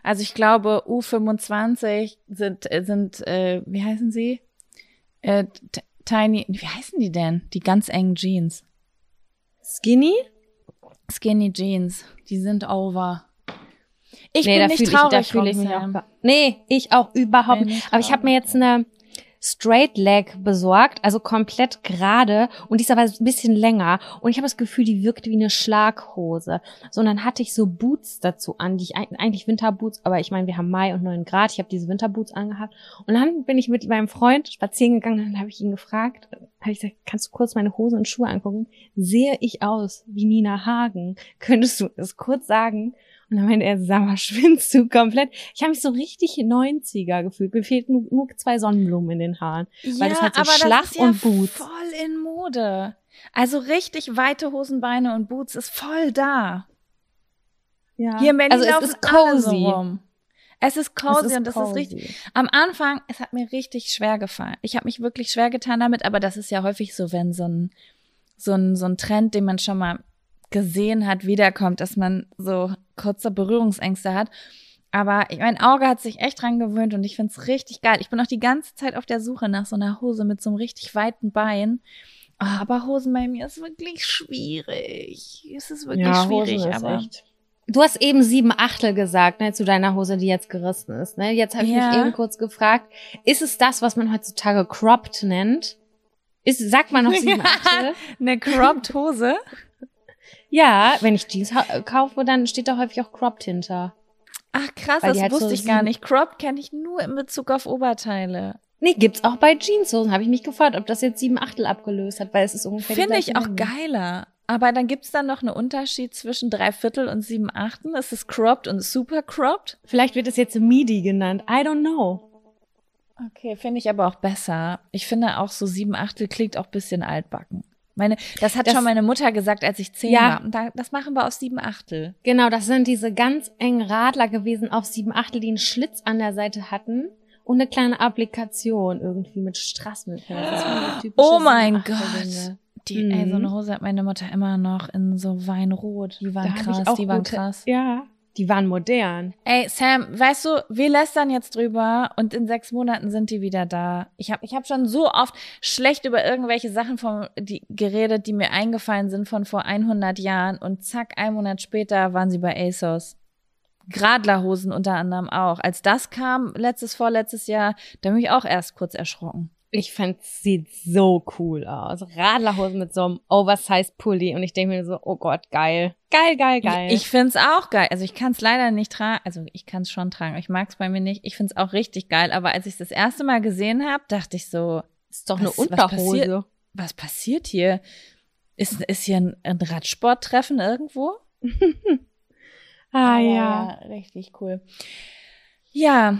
Also ich glaube, U25 sind, äh, sind äh, wie heißen sie? Äh, tiny, wie heißen die denn? Die ganz engen Jeans. Skinny? Skinny Jeans. Die sind over. Ich nee, bin nicht fühle ich, da traurig, ich mich auch. Nee, ich auch überhaupt nicht. Aber ich habe mir traurig. jetzt eine Straight Leg besorgt, also komplett gerade und die ist aber ein bisschen länger und ich habe das Gefühl, die wirkt wie eine Schlaghose. So und dann hatte ich so Boots dazu an, die ich eig- eigentlich Winterboots, aber ich meine, wir haben Mai und 9 Grad, ich habe diese Winterboots angehabt und dann bin ich mit meinem Freund spazieren gegangen und dann habe ich ihn gefragt, habe ich gesagt, kannst du kurz meine Hose und Schuhe angucken? Sehe ich aus wie Nina Hagen? Könntest du das kurz sagen? Und dann meinte er, sag mal, schwindst du komplett? Ich habe mich so richtig 90er gefühlt. Mir fehlten nur, zwei Sonnenblumen in den Haaren. Weil das halt so Schlach ist ja und Boots. voll in Mode. Also richtig weite Hosenbeine und Boots ist voll da. Ja. Hier in Berlin also es laufen ist alle so cozy. rum. Es ist cozy Es ist und das cozy. ist richtig. Am Anfang, es hat mir richtig schwer gefallen. Ich habe mich wirklich schwer getan damit, aber das ist ja häufig so, wenn so ein, so ein, so ein Trend, den man schon mal gesehen hat, wiederkommt, dass man so kurze Berührungsängste hat. Aber ich, mein Auge hat sich echt dran gewöhnt und ich find's richtig geil. Ich bin auch die ganze Zeit auf der Suche nach so einer Hose mit so einem richtig weiten Bein. Oh, aber Hosen bei mir ist wirklich schwierig. Es ist wirklich ja, schwierig, Hosen ist aber. echt. Du hast eben sieben Achtel gesagt, ne, zu deiner Hose, die jetzt gerissen ist. Ne? Jetzt habe ich Ja. mich eben kurz gefragt, ist es das, was man heutzutage cropped nennt? Ist, sagt man noch sieben Achtel? Eine cropped Hose? Ja, wenn ich Jeans kaufe, dann steht da häufig auch cropped hinter. Ach krass, Weil das halt wusste so ich gar nicht. Cropped kenne ich nur in Bezug auf Oberteile. Nee, gibt's auch bei Jeanshosen. Habe ich mich gefragt, ob das jetzt sieben Achtel abgelöst hat, weil es ist ungefähr Finde ich auch geiler. Aber dann gibt's dann noch einen Unterschied zwischen drei Viertel und sieben Achten. Ist es cropped und super cropped? Vielleicht wird es jetzt MIDI genannt. I don't know. Okay, finde ich aber auch besser. Ich finde auch so sieben Achtel klingt auch bisschen altbacken. Meine, das hat Das- schon meine Mutter gesagt, als ich zehn Ja. war. Und da, das machen wir aus sieben Achtel. Genau, das sind diese ganz engen Radler gewesen auf sieben Achtel, die einen Schlitz an der Seite hatten und eine kleine Applikation irgendwie mit typische Oh mein Sieben-Achtel-Dinge. Die, Mhm. ey, so eine Hose hat meine Mutter immer noch in so Weinrot. Die waren krass, die waren gute- krass. Ja, die waren modern. Ey, Sam, weißt du, wir lästern jetzt drüber und in sechs Monaten sind die wieder da. Ich habe ich hab schon so oft schlecht über irgendwelche Sachen von, die, geredet, die mir eingefallen sind von vor 100 Jahren und zack, ein Monat später waren sie bei ASOS. Gradlerhosen unter anderem auch. Als das kam, letztes, vorletztes Jahr, da bin ich auch erst kurz erschrocken. Ich fand, sieht so cool aus. Radlerhosen mit so einem Oversized Pulli und ich denke mir so, oh Gott, geil. Geil, geil, geil. Ich, ich find's auch geil. Also ich kann's leider nicht tragen. Also ich kann's schon tragen. Ich mag's bei mir nicht. Ich find's auch richtig geil. Aber als ich das erste Mal gesehen habe, dachte ich so, ist doch was- eine was passiert? Unterhose. was passiert hier? Ist, ist hier ein, ein Radsporttreffen irgendwo? Ah Aber ja. Richtig cool. Ja,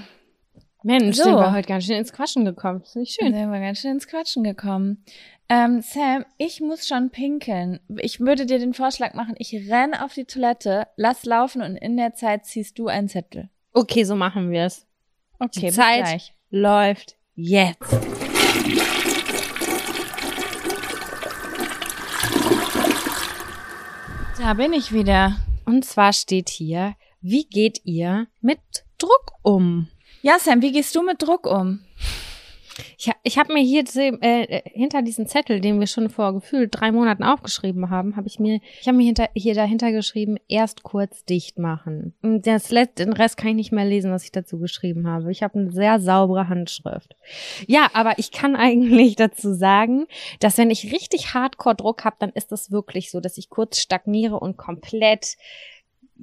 Mensch, So. sind wir heute ganz schön ins Quatschen gekommen. Das finde ich dann schön. sind wir ganz schön ins Quatschen gekommen. Ähm, Sam, ich muss schon pinkeln. Ich würde dir den Vorschlag machen, ich renn auf die Toilette, lass laufen und in der Zeit ziehst du einen Zettel. Okay, so machen wir es. Okay, Die Zeit gleich. läuft jetzt. Da bin ich wieder. Und zwar steht hier, wie geht ihr mit Druck um? Ja, Sam, wie gehst du mit Druck um? Ich, ich habe mir hier diese, äh, hinter diesen Zettel, den wir schon vor gefühlt drei Monaten aufgeschrieben haben, habe ich mir, ich habe mir hinter, hier dahinter geschrieben, erst kurz dicht machen. Und das Let den Rest kann ich nicht mehr lesen, was ich dazu geschrieben habe. Ich habe eine sehr saubere Handschrift. Ja, aber ich kann eigentlich dazu sagen, dass wenn ich richtig Hardcore Druck habe, dann ist das wirklich so, dass ich kurz stagniere und komplett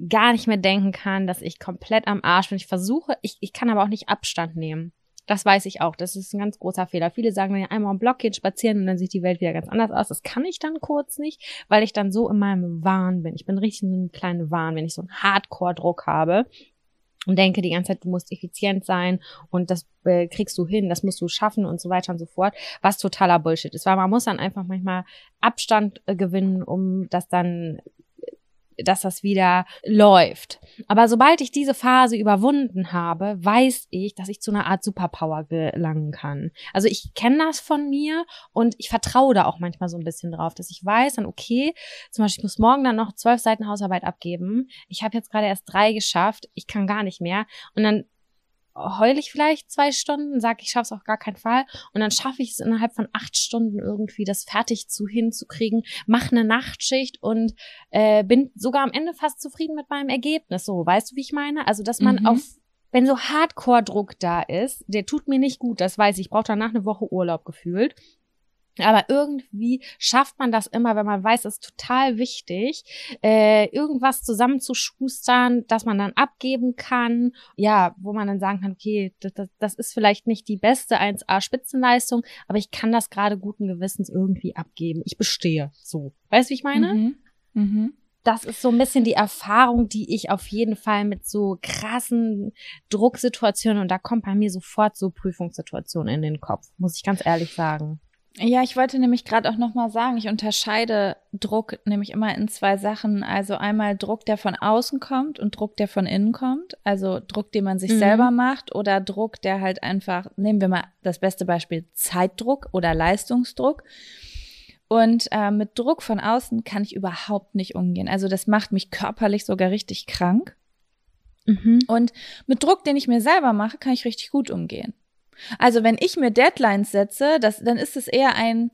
gar nicht mehr denken kann, dass ich komplett am Arsch bin. Ich versuche, ich, ich kann aber auch nicht Abstand nehmen. Das weiß ich auch. Das ist ein ganz großer Fehler. Viele sagen dann ja einmal am Block gehen, spazieren und dann sieht die Welt wieder ganz anders aus. Das kann ich dann kurz nicht, weil ich dann so in meinem Wahn bin. Ich bin richtig in einem kleinen Wahn, wenn ich so einen Hardcore-Druck habe und denke die ganze Zeit, du musst effizient sein und das äh, kriegst du hin, das musst du schaffen und so weiter und so fort, was totaler Bullshit ist, weil man muss dann einfach manchmal Abstand äh, gewinnen, um das dann dass das wieder läuft. Aber sobald ich diese Phase überwunden habe, weiß ich, dass ich zu einer Art Superpower gelangen kann. Also ich kenne das von mir und ich vertraue da auch manchmal so ein bisschen drauf, dass ich weiß dann, okay, zum Beispiel, ich muss morgen dann noch zwölf Seiten Hausarbeit abgeben. Ich habe jetzt gerade erst drei geschafft, ich kann gar nicht mehr. Und dann heule ich vielleicht zwei Stunden, sage, ich schaffe es auf gar keinen Fall und dann schaffe ich es innerhalb von acht Stunden irgendwie, das fertig zu hinzukriegen, mache eine Nachtschicht und äh, bin sogar am Ende fast zufrieden mit meinem Ergebnis. So, weißt du, wie ich meine? Also, dass man Mhm. auf wenn so Hardcore-Druck da ist, der tut mir nicht gut, das weiß ich. Ich brauche danach eine Woche Urlaub gefühlt. Aber irgendwie schafft man das immer, wenn man weiß, es ist total wichtig, äh, irgendwas zusammenzuschustern, dass man dann abgeben kann. Ja, wo man dann sagen kann, okay, das, das, das ist vielleicht nicht die beste 1A-Spitzenleistung, aber ich kann das gerade guten Gewissens irgendwie abgeben. Ich bestehe. So. Weißt du, wie ich meine? Mhm. Mhm. das ist so ein bisschen die Erfahrung, die ich auf jeden Fall mit so krassen Drucksituationen und da kommt bei mir sofort so Prüfungssituationen in den Kopf, muss ich ganz ehrlich sagen. Ja, ich wollte nämlich gerade auch nochmal sagen, ich unterscheide Druck nämlich immer in zwei Sachen. Also einmal Druck, der von außen kommt und Druck, der von innen kommt. Also Druck, den man sich Mhm. selber macht oder Druck, der halt einfach, nehmen wir mal das beste Beispiel, Zeitdruck oder Leistungsdruck. Und äh, mit Druck von außen kann ich überhaupt nicht umgehen. Also das macht mich körperlich sogar richtig krank. Mhm. Und mit Druck, den ich mir selber mache, kann ich richtig gut umgehen. Also wenn ich mir Deadlines setze, das, dann ist es eher ein,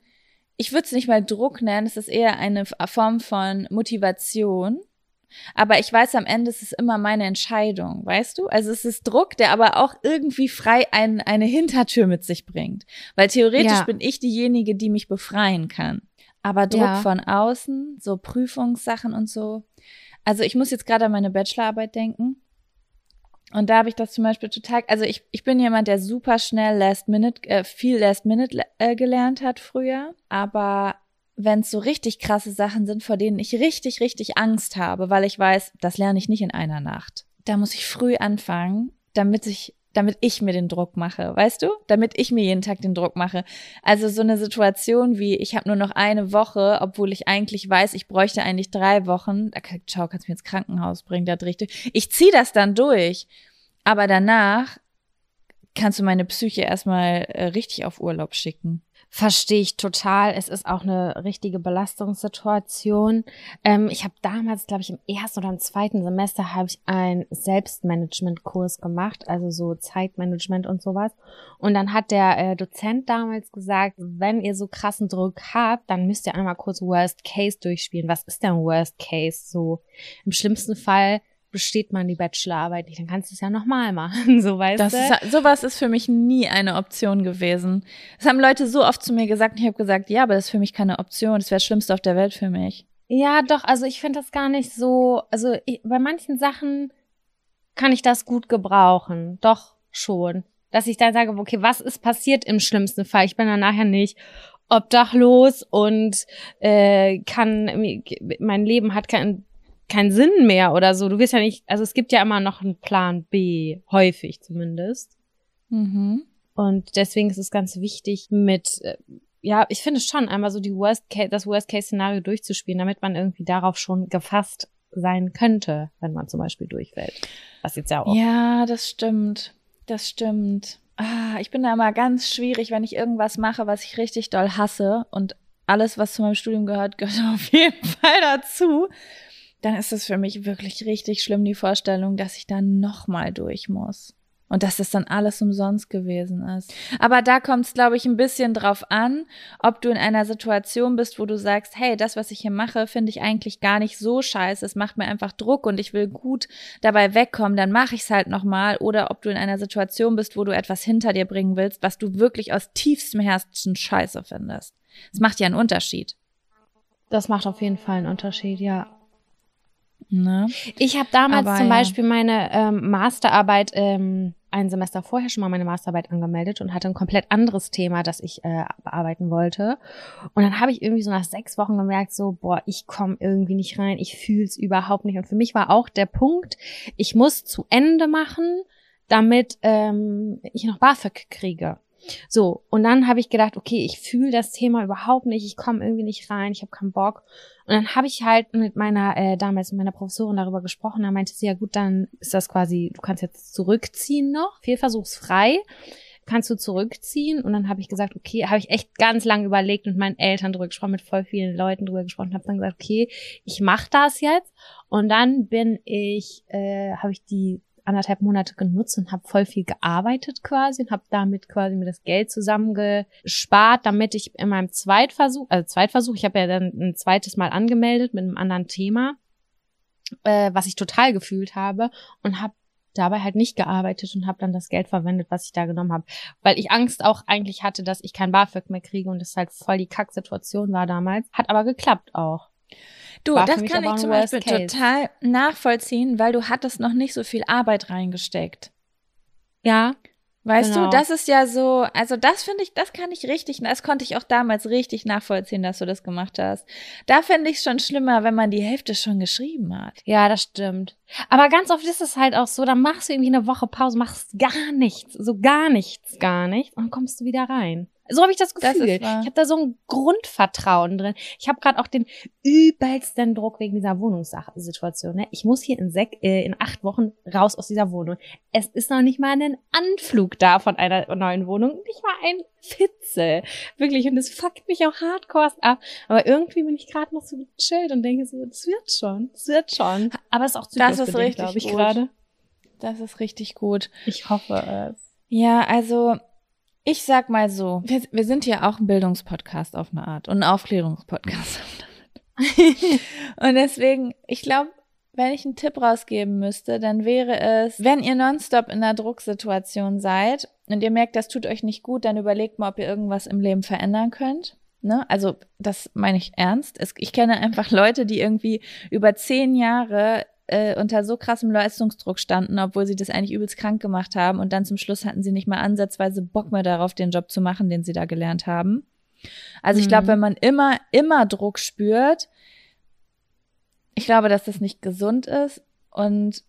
ich würde es nicht mal Druck nennen, es ist eher eine Form von Motivation. Aber ich weiß, am Ende ist es immer meine Entscheidung, weißt du? Also es ist Druck, der aber auch irgendwie frei ein, eine Hintertür mit sich bringt. Weil theoretisch ja. bin ich diejenige, die mich befreien kann. Aber Druck ja. von außen, so Prüfungssachen und so. Also ich muss jetzt gerade an meine Bachelorarbeit denken. Und da habe ich das zum Beispiel total, also ich, ich bin jemand, der super schnell Last Minute, äh, viel Last Minute äh, gelernt hat früher, aber wenn es so richtig krasse Sachen sind, vor denen ich richtig, richtig Angst habe, weil ich weiß, das lerne ich nicht in einer Nacht. Da muss ich früh anfangen, damit ich, damit ich mir den Druck mache, weißt du? Damit ich mir jeden Tag den Druck mache. Also so eine Situation wie, ich habe nur noch eine Woche, obwohl ich eigentlich weiß, ich bräuchte eigentlich drei Wochen. Ciao, kannst du mir ins Krankenhaus bringen, da ich Ich ziehe das dann durch. Aber danach kannst du meine Psyche erstmal äh, richtig auf Urlaub schicken. Verstehe ich total. Es ist auch eine richtige Belastungssituation. Ähm, ich habe damals, glaube ich, im ersten oder im zweiten Semester habe ich einen Selbstmanagement-Kurs gemacht, also so Zeitmanagement und sowas. Und dann hat der äh, Dozent damals gesagt, wenn ihr so krassen Druck habt, dann müsst ihr einmal kurz Worst Case durchspielen. Was ist denn Worst Case? So im schlimmsten Fall besteht man die Bachelorarbeit nicht, dann kannst du es ja nochmal machen, so weißt das du. Ist, sowas ist für mich nie eine Option gewesen. Das haben Leute so oft zu mir gesagt und ich habe gesagt, ja, aber das ist für mich keine Option, das wäre das Schlimmste auf der Welt für mich. Ja, doch, also ich finde das gar nicht so, also ich, bei manchen Sachen kann ich das gut gebrauchen, doch schon. Dass ich dann sage, okay, was ist passiert im schlimmsten Fall? Ich bin dann nachher nicht obdachlos und äh, kann mein Leben hat kein keinen Sinn mehr oder so. Du wirst ja nicht, also es gibt ja immer noch einen Plan B, häufig zumindest. Mhm. Und deswegen ist es ganz wichtig mit, äh, ja, ich finde schon einmal so die Worst Case, das Worst Case Szenario durchzuspielen, damit man irgendwie darauf schon gefasst sein könnte, wenn man zum Beispiel durchfällt. Was jetzt ja auch. Ja, das stimmt. Das stimmt. Ah, ich bin da immer ganz schwierig, wenn ich irgendwas mache, was ich richtig doll hasse und alles, was zu meinem Studium gehört, gehört auf jeden Fall dazu dann ist es für mich wirklich richtig schlimm, die Vorstellung, dass ich da nochmal durch muss. Und dass das dann alles umsonst gewesen ist. Aber da kommt es, glaube ich, ein bisschen drauf an, ob du in einer Situation bist, wo du sagst, hey, das, was ich hier mache, finde ich eigentlich gar nicht so scheiße. Es macht mir einfach Druck und ich will gut dabei wegkommen, dann mache ich es halt nochmal. Oder ob du in einer Situation bist, wo du etwas hinter dir bringen willst, was du wirklich aus tiefstem Herzen scheiße findest. Das macht ja einen Unterschied. Das macht auf jeden Fall einen Unterschied, ja. Ne? Ich habe damals Aber, zum Beispiel ja. meine ähm, Masterarbeit ähm, ein Semester vorher schon mal meine Masterarbeit angemeldet und hatte ein komplett anderes Thema, das ich äh, bearbeiten wollte. Und dann habe ich irgendwie so nach sechs Wochen gemerkt, so, boah, ich komme irgendwie nicht rein, ich fühle es überhaupt nicht. Und für mich war auch der Punkt, ich muss zu Ende machen, damit ähm, ich noch BAföG kriege. So, und dann habe ich gedacht, okay, ich fühle das Thema überhaupt nicht, ich komme irgendwie nicht rein, ich habe keinen Bock. Und dann habe ich halt mit meiner, äh, damals mit meiner Professorin darüber gesprochen, da meinte sie, ja gut, dann ist das quasi, du kannst jetzt zurückziehen noch, fehlversuchsfrei, kannst du zurückziehen. Und dann habe ich gesagt, okay, habe ich echt ganz lange überlegt mit meinen Eltern drüber gesprochen, mit voll vielen Leuten drüber gesprochen, habe dann gesagt, okay, ich mache das jetzt. Und dann bin ich, äh, habe ich die anderthalb Monate genutzt und habe voll viel gearbeitet quasi und habe damit quasi mir das Geld zusammengespart, damit ich in meinem Zweitversuch, also Zweitversuch, ich habe ja dann ein zweites Mal angemeldet mit einem anderen Thema, äh, was ich total gefühlt habe und habe dabei halt nicht gearbeitet und habe dann das Geld verwendet, was ich da genommen habe, weil ich Angst auch eigentlich hatte, dass ich kein BAföG mehr kriege und das halt voll die Kacksituation war damals. Hat aber geklappt auch. Du, War das kann ich zum Beispiel Case. total nachvollziehen, weil du hattest noch nicht so viel Arbeit reingesteckt. Ja. Weißt genau. du, das ist ja so, also das finde ich, das kann ich richtig, das konnte ich auch damals richtig nachvollziehen, dass du das gemacht hast. Da finde ich es schon schlimmer, wenn man die Hälfte schon geschrieben hat. Ja, das stimmt. Aber ganz oft ist es halt auch so, dann machst du irgendwie eine Woche Pause, machst gar nichts, so gar nichts, gar nichts und kommst du wieder rein. So habe ich das Das Gefühl. wahr. ich habe da so ein Grundvertrauen drin. Ich habe gerade auch den übelsten Druck wegen dieser Wohnungssituation. Ne? Ich muss hier in, sek äh, in acht Wochen raus aus dieser Wohnung. Es ist noch nicht mal ein Anflug da von einer neuen Wohnung. Nicht mal ein Fitzel. Wirklich. Und es fuckt mich auch hardcore ab. Aber irgendwie bin ich gerade noch so gechillt und denke so, das wird schon. Das wird schon. Aber es ist auch Das ist richtig glaube ich, gerade. Das ist richtig gut. Ich hoffe es. Ja, also ich sag mal so, wir, wir sind ja auch ein Bildungspodcast auf eine Art und ein Aufklärungspodcast und deswegen, ich glaube, wenn ich einen Tipp rausgeben müsste, dann wäre es, wenn ihr nonstop in einer Drucksituation seid und ihr merkt, das tut euch nicht gut, dann überlegt mal, ob ihr irgendwas im Leben verändern könnt. Ne? Also, das meine ich ernst. Es, ich kenne einfach Leute, die irgendwie über zehn Jahre äh, unter so krassem Leistungsdruck standen, obwohl sie das eigentlich übelst krank gemacht haben und dann zum Schluss hatten sie nicht mal ansatzweise Bock mehr darauf, den Job zu machen, den sie da gelernt haben. Also ich glaube, Mhm. wenn man immer, immer Druck spürt, ich glaube, dass das nicht gesund ist und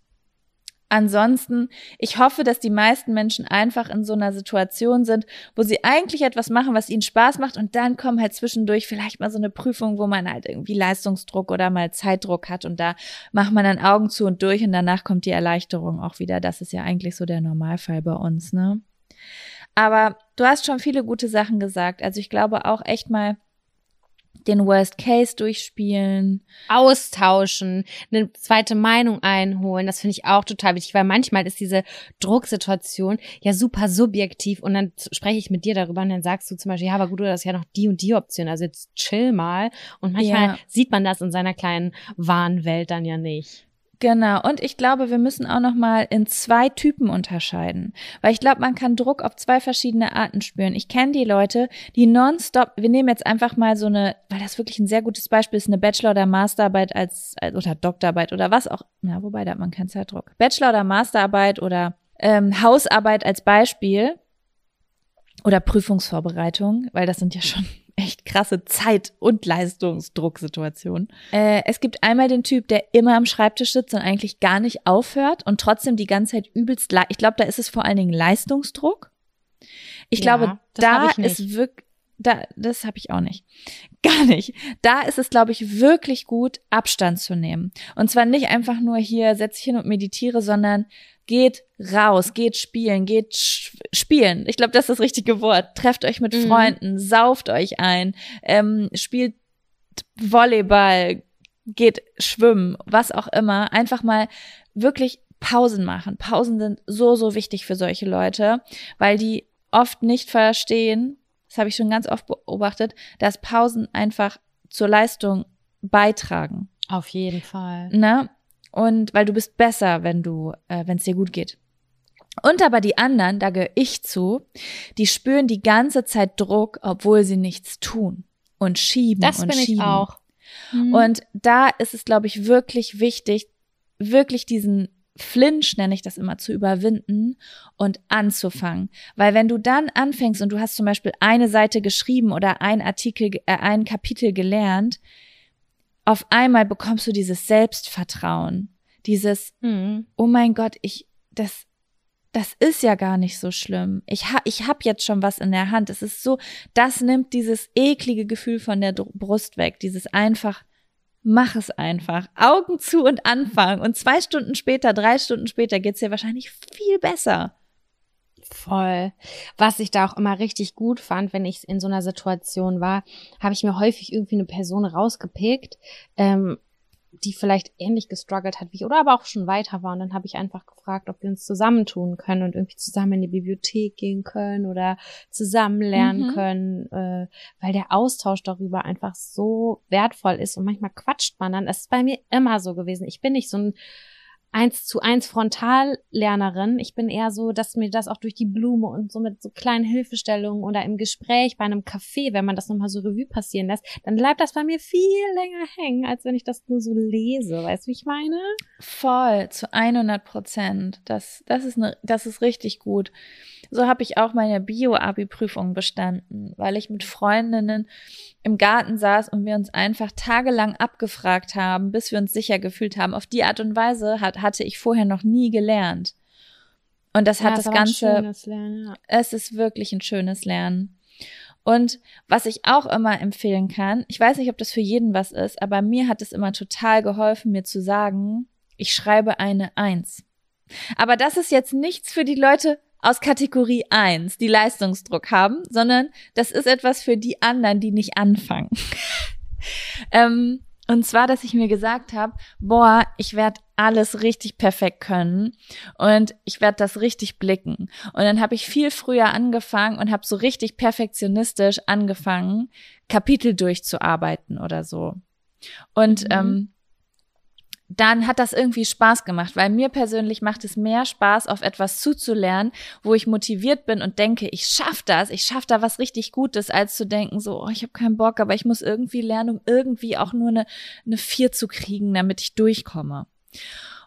Ansonsten, ich hoffe, dass die meisten Menschen einfach in so einer Situation sind, wo sie eigentlich etwas machen, was ihnen Spaß macht und dann kommen halt zwischendurch vielleicht mal so eine Prüfung, wo man halt irgendwie Leistungsdruck oder mal Zeitdruck hat und da macht man dann Augen zu und durch und danach kommt die Erleichterung auch wieder. Das ist ja eigentlich so der Normalfall bei uns, ne? Aber du hast schon viele gute Sachen gesagt. Also ich glaube auch echt mal den Worst Case durchspielen. austauschen, eine zweite Meinung einholen. Das finde ich auch total wichtig, weil manchmal ist diese Drucksituation ja super subjektiv und dann spreche ich mit dir darüber und dann sagst du zum Beispiel, ja, aber gut, du hast ja noch die und die Option, also jetzt chill mal. Und manchmal Ja. sieht man das in seiner kleinen Wahnwelt dann ja nicht. Genau. Und ich glaube, wir müssen auch noch mal in zwei Typen unterscheiden, weil ich glaube, man kann Druck auf zwei verschiedene Arten spüren. Ich kenne die Leute, die nonstop. Wir nehmen jetzt einfach mal so eine, weil das wirklich ein sehr gutes Beispiel ist, eine Bachelor- oder Masterarbeit als als- oder Doktorarbeit oder was auch. Na, wobei da hat man keinen Zeitdruck. Bachelor- oder Masterarbeit oder ähm, Hausarbeit als Beispiel oder Prüfungsvorbereitung, weil das sind ja schon echt krasse Zeit- und Leistungsdrucksituationen. Äh, es gibt einmal den Typ, der immer am Schreibtisch sitzt und eigentlich gar nicht aufhört und trotzdem die ganze Zeit übelst, ich glaube, da ist es vor allen Dingen Leistungsdruck. Ich Ja, glaube, da ich ist wirklich, da, das habe ich auch nicht. Gar nicht. Da ist es, glaube ich, wirklich gut, Abstand zu nehmen. Und zwar nicht einfach nur hier, setz dich hin und meditiere, sondern geht raus, geht spielen, geht sch spielen. Ich glaube, das ist das richtige Wort. Trefft euch mit Mhm. Freunden, sauft euch ein, ähm, spielt Volleyball, geht schwimmen, was auch immer. Einfach mal wirklich Pausen machen. Pausen sind so, so wichtig für solche Leute, weil die oft nicht verstehen, das habe ich schon ganz oft beobachtet, dass Pausen einfach zur Leistung beitragen. Auf jeden Fall. Ne? Und weil du bist besser, wenn du, äh, wenn es dir gut geht. Und aber die anderen, da gehöre ich zu, die spüren die ganze Zeit Druck, obwohl sie nichts tun und schieben Das und bin schieben. ich auch. Mhm. Und da ist es, glaube ich, wirklich wichtig, wirklich diesen Flinch, nenne ich das immer, zu überwinden und anzufangen. Weil wenn du dann anfängst und du hast zum Beispiel eine Seite geschrieben oder ein Artikel, äh, ein Kapitel gelernt, auf einmal bekommst du dieses Selbstvertrauen, dieses, Mhm. oh mein Gott, ich, das, das ist ja gar nicht so schlimm. Ich ha, ich hab jetzt schon was in der Hand. Es ist so, das nimmt dieses eklige Gefühl von der Brust weg. Dieses einfach, mach es einfach. Augen zu und anfangen. Und zwei Stunden später, drei Stunden später geht's dir wahrscheinlich viel besser. Voll. Was ich da auch immer richtig gut fand, wenn ich in so einer Situation war, habe ich mir häufig irgendwie eine Person rausgepickt, ähm, die vielleicht ähnlich gestruggelt hat wie ich oder aber auch schon weiter war. Und dann habe ich einfach gefragt, ob wir uns zusammentun können und irgendwie zusammen in die Bibliothek gehen können oder zusammen lernen Mhm. können, äh, weil der Austausch darüber einfach so wertvoll ist. Und manchmal quatscht man dann. Das ist bei mir immer so gewesen. Ich bin nicht so ein eins zu eins Frontallernerin. Ich bin eher so, dass mir das auch durch die Blume und so mit so kleinen Hilfestellungen oder im Gespräch bei einem Café, wenn man das nochmal so Revue passieren lässt, dann bleibt das bei mir viel länger hängen, als wenn ich das nur so lese. Weißt du, wie ich meine? Voll, zu 100 Prozent. Das, das, ist ne, das ist richtig gut. So habe ich auch meine Bio-Abi-Prüfung bestanden, weil ich mit Freundinnen im Garten saß und wir uns einfach tagelang abgefragt haben, bis wir uns sicher gefühlt haben. Auf die Art und Weise hat, hatte ich vorher noch nie gelernt. Und das hat Ja, das aber ein Ganze schönes Lernen, ja. es ist wirklich ein schönes Lernen. Und was ich auch immer empfehlen kann, ich weiß nicht, ob das für jeden was ist, aber mir hat es immer total geholfen, mir zu sagen, ich schreibe eine Eins. Aber das ist jetzt nichts für die Leute aus Kategorie 1, die Leistungsdruck haben, sondern das ist etwas für die anderen, die nicht anfangen. ähm, und zwar, dass ich mir gesagt habe, boah, ich werde alles richtig perfekt können und ich werde das richtig blicken. Und dann habe ich viel früher angefangen und habe so richtig perfektionistisch angefangen, Kapitel durchzuarbeiten oder so. Und mhm. ähm, dann hat das irgendwie Spaß gemacht, weil mir persönlich macht es mehr Spaß, auf etwas zuzulernen, wo ich motiviert bin und denke, ich schaff das, ich schaff da was richtig Gutes, als zu denken, so, oh, ich habe keinen Bock, aber ich muss irgendwie lernen, um irgendwie auch nur eine, eine Vier zu kriegen, damit ich durchkomme.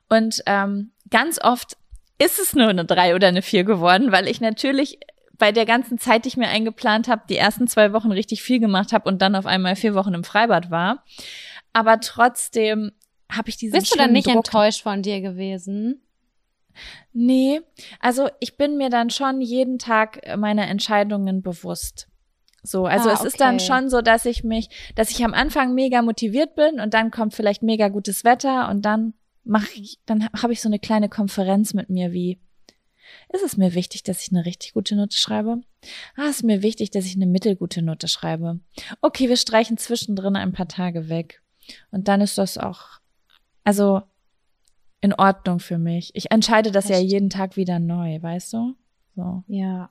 Und ähm, ganz oft ist es nur eine Drei oder eine Vier geworden, weil ich natürlich bei der ganzen Zeit, die ich mir eingeplant habe, die ersten zwei Wochen richtig viel gemacht habe und dann auf einmal vier Wochen im Freibad war. Aber trotzdem habe ich diesen Bist du dann nicht Druck. enttäuscht von dir gewesen? Nee, also ich bin mir dann schon jeden Tag meiner Entscheidungen bewusst. So, also ah, es okay. ist dann schon so, dass ich mich, dass ich am Anfang mega motiviert bin und dann kommt vielleicht mega gutes Wetter und dann mache ich, dann habe ich so eine kleine Konferenz mit mir wie, ist es mir wichtig, dass ich eine richtig gute Note schreibe? Ah, ist mir wichtig, dass ich eine mittelgute Note schreibe. Okay, wir streichen zwischendrin ein paar Tage weg. Und dann ist das auch also in Ordnung für mich. Ich entscheide das, das ja jeden Tag wieder neu, weißt du? So. Ja.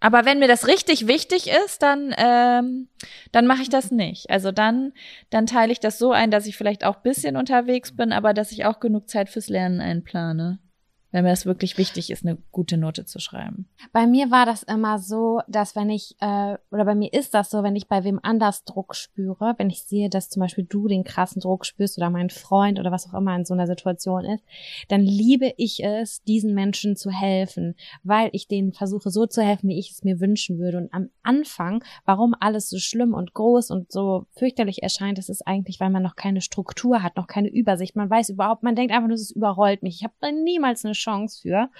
Aber wenn mir das richtig wichtig ist, dann, ähm, dann mache ich das nicht. Also dann, dann teile ich das so ein, dass ich vielleicht auch bisschen unterwegs bin, aber dass ich auch genug Zeit fürs Lernen einplane wenn mir das wirklich wichtig ist, eine gute Note zu schreiben. Bei mir war das immer so, dass wenn ich, äh, oder bei mir ist das so, wenn ich bei wem anders Druck spüre, wenn ich sehe, dass zum Beispiel du den krassen Druck spürst oder mein Freund oder was auch immer in so einer Situation ist, dann liebe ich es, diesen Menschen zu helfen, weil ich denen versuche so zu helfen, wie ich es mir wünschen würde. Und am Anfang, warum alles so schlimm und groß und so fürchterlich erscheint, das ist eigentlich, weil man noch keine Struktur hat, noch keine Übersicht. Man weiß überhaupt, man denkt einfach nur, es überrollt mich. Ich habe niemals eine Chance für.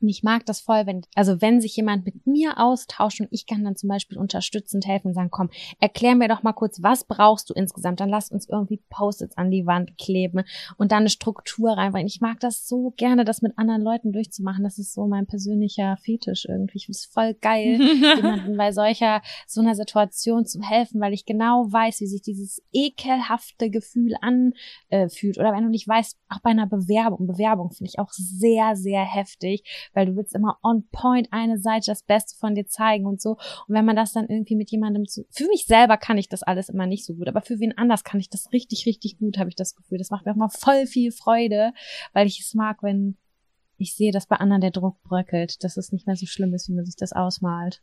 Und ich mag das voll, wenn, also wenn sich jemand mit mir austauscht und ich kann dann zum Beispiel unterstützend helfen und sagen, komm, erklär mir doch mal kurz, was brauchst du insgesamt? Dann lass uns irgendwie Post-its an die Wand kleben und dann eine Struktur reinbringen. Ich mag das so gerne, das mit anderen Leuten durchzumachen. Das ist so mein persönlicher Fetisch irgendwie. Ich finde es voll geil, jemanden bei solcher, so einer Situation zu helfen, weil ich genau weiß, wie sich dieses ekelhafte Gefühl anfühlt. Oder wenn du nicht weißt, auch bei einer Bewerbung. Bewerbung finde ich auch sehr, sehr heftig weil du willst immer on point eine Seite das Beste von dir zeigen und so. Und wenn man das dann irgendwie mit jemandem zu, für mich selber kann ich das alles immer nicht so gut, aber für wen anders kann ich das richtig, richtig gut, habe ich das Gefühl. Das macht mir auch mal voll viel Freude, weil ich es mag, wenn ich sehe, dass bei anderen der Druck bröckelt, dass es nicht mehr so schlimm ist, wie man sich das ausmalt.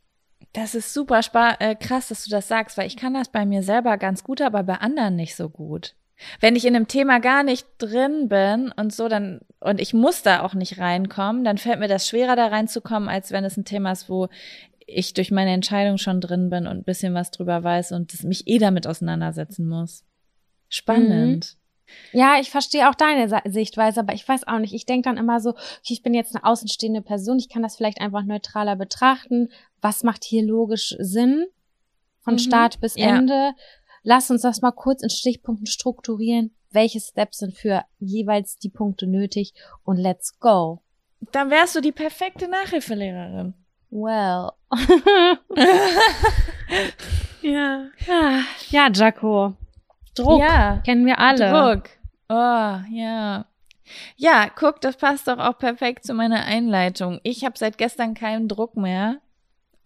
Das ist super äh, krass, dass du das sagst, weil ich kann das bei mir selber ganz gut, aber bei anderen nicht so gut. Wenn ich in einem Thema gar nicht drin bin und so, dann, und ich muss da auch nicht reinkommen, dann fällt mir das schwerer, da reinzukommen, als wenn es ein Thema ist, wo ich durch meine Entscheidung schon drin bin und ein bisschen was drüber weiß und mich eh damit auseinandersetzen muss. Spannend. Mhm. Ja, ich verstehe auch deine Sichtweise, aber ich weiß auch nicht. Ich denke dann immer so, okay, ich bin jetzt eine außenstehende Person, ich kann das vielleicht einfach neutraler betrachten. Was macht hier logisch Sinn? Von mhm. Start bis ja. Ende Lass uns das mal kurz in Stichpunkten strukturieren. Welche Steps sind für jeweils die Punkte nötig und let's go. Dann wärst du die perfekte Nachhilfelehrerin. Well. ja. Ja, Jaco. Druck. Ja. Kennen wir alle. Druck. Oh, ja. Ja, guck, das passt doch auch perfekt zu meiner Einleitung. Ich habe seit gestern keinen Druck mehr.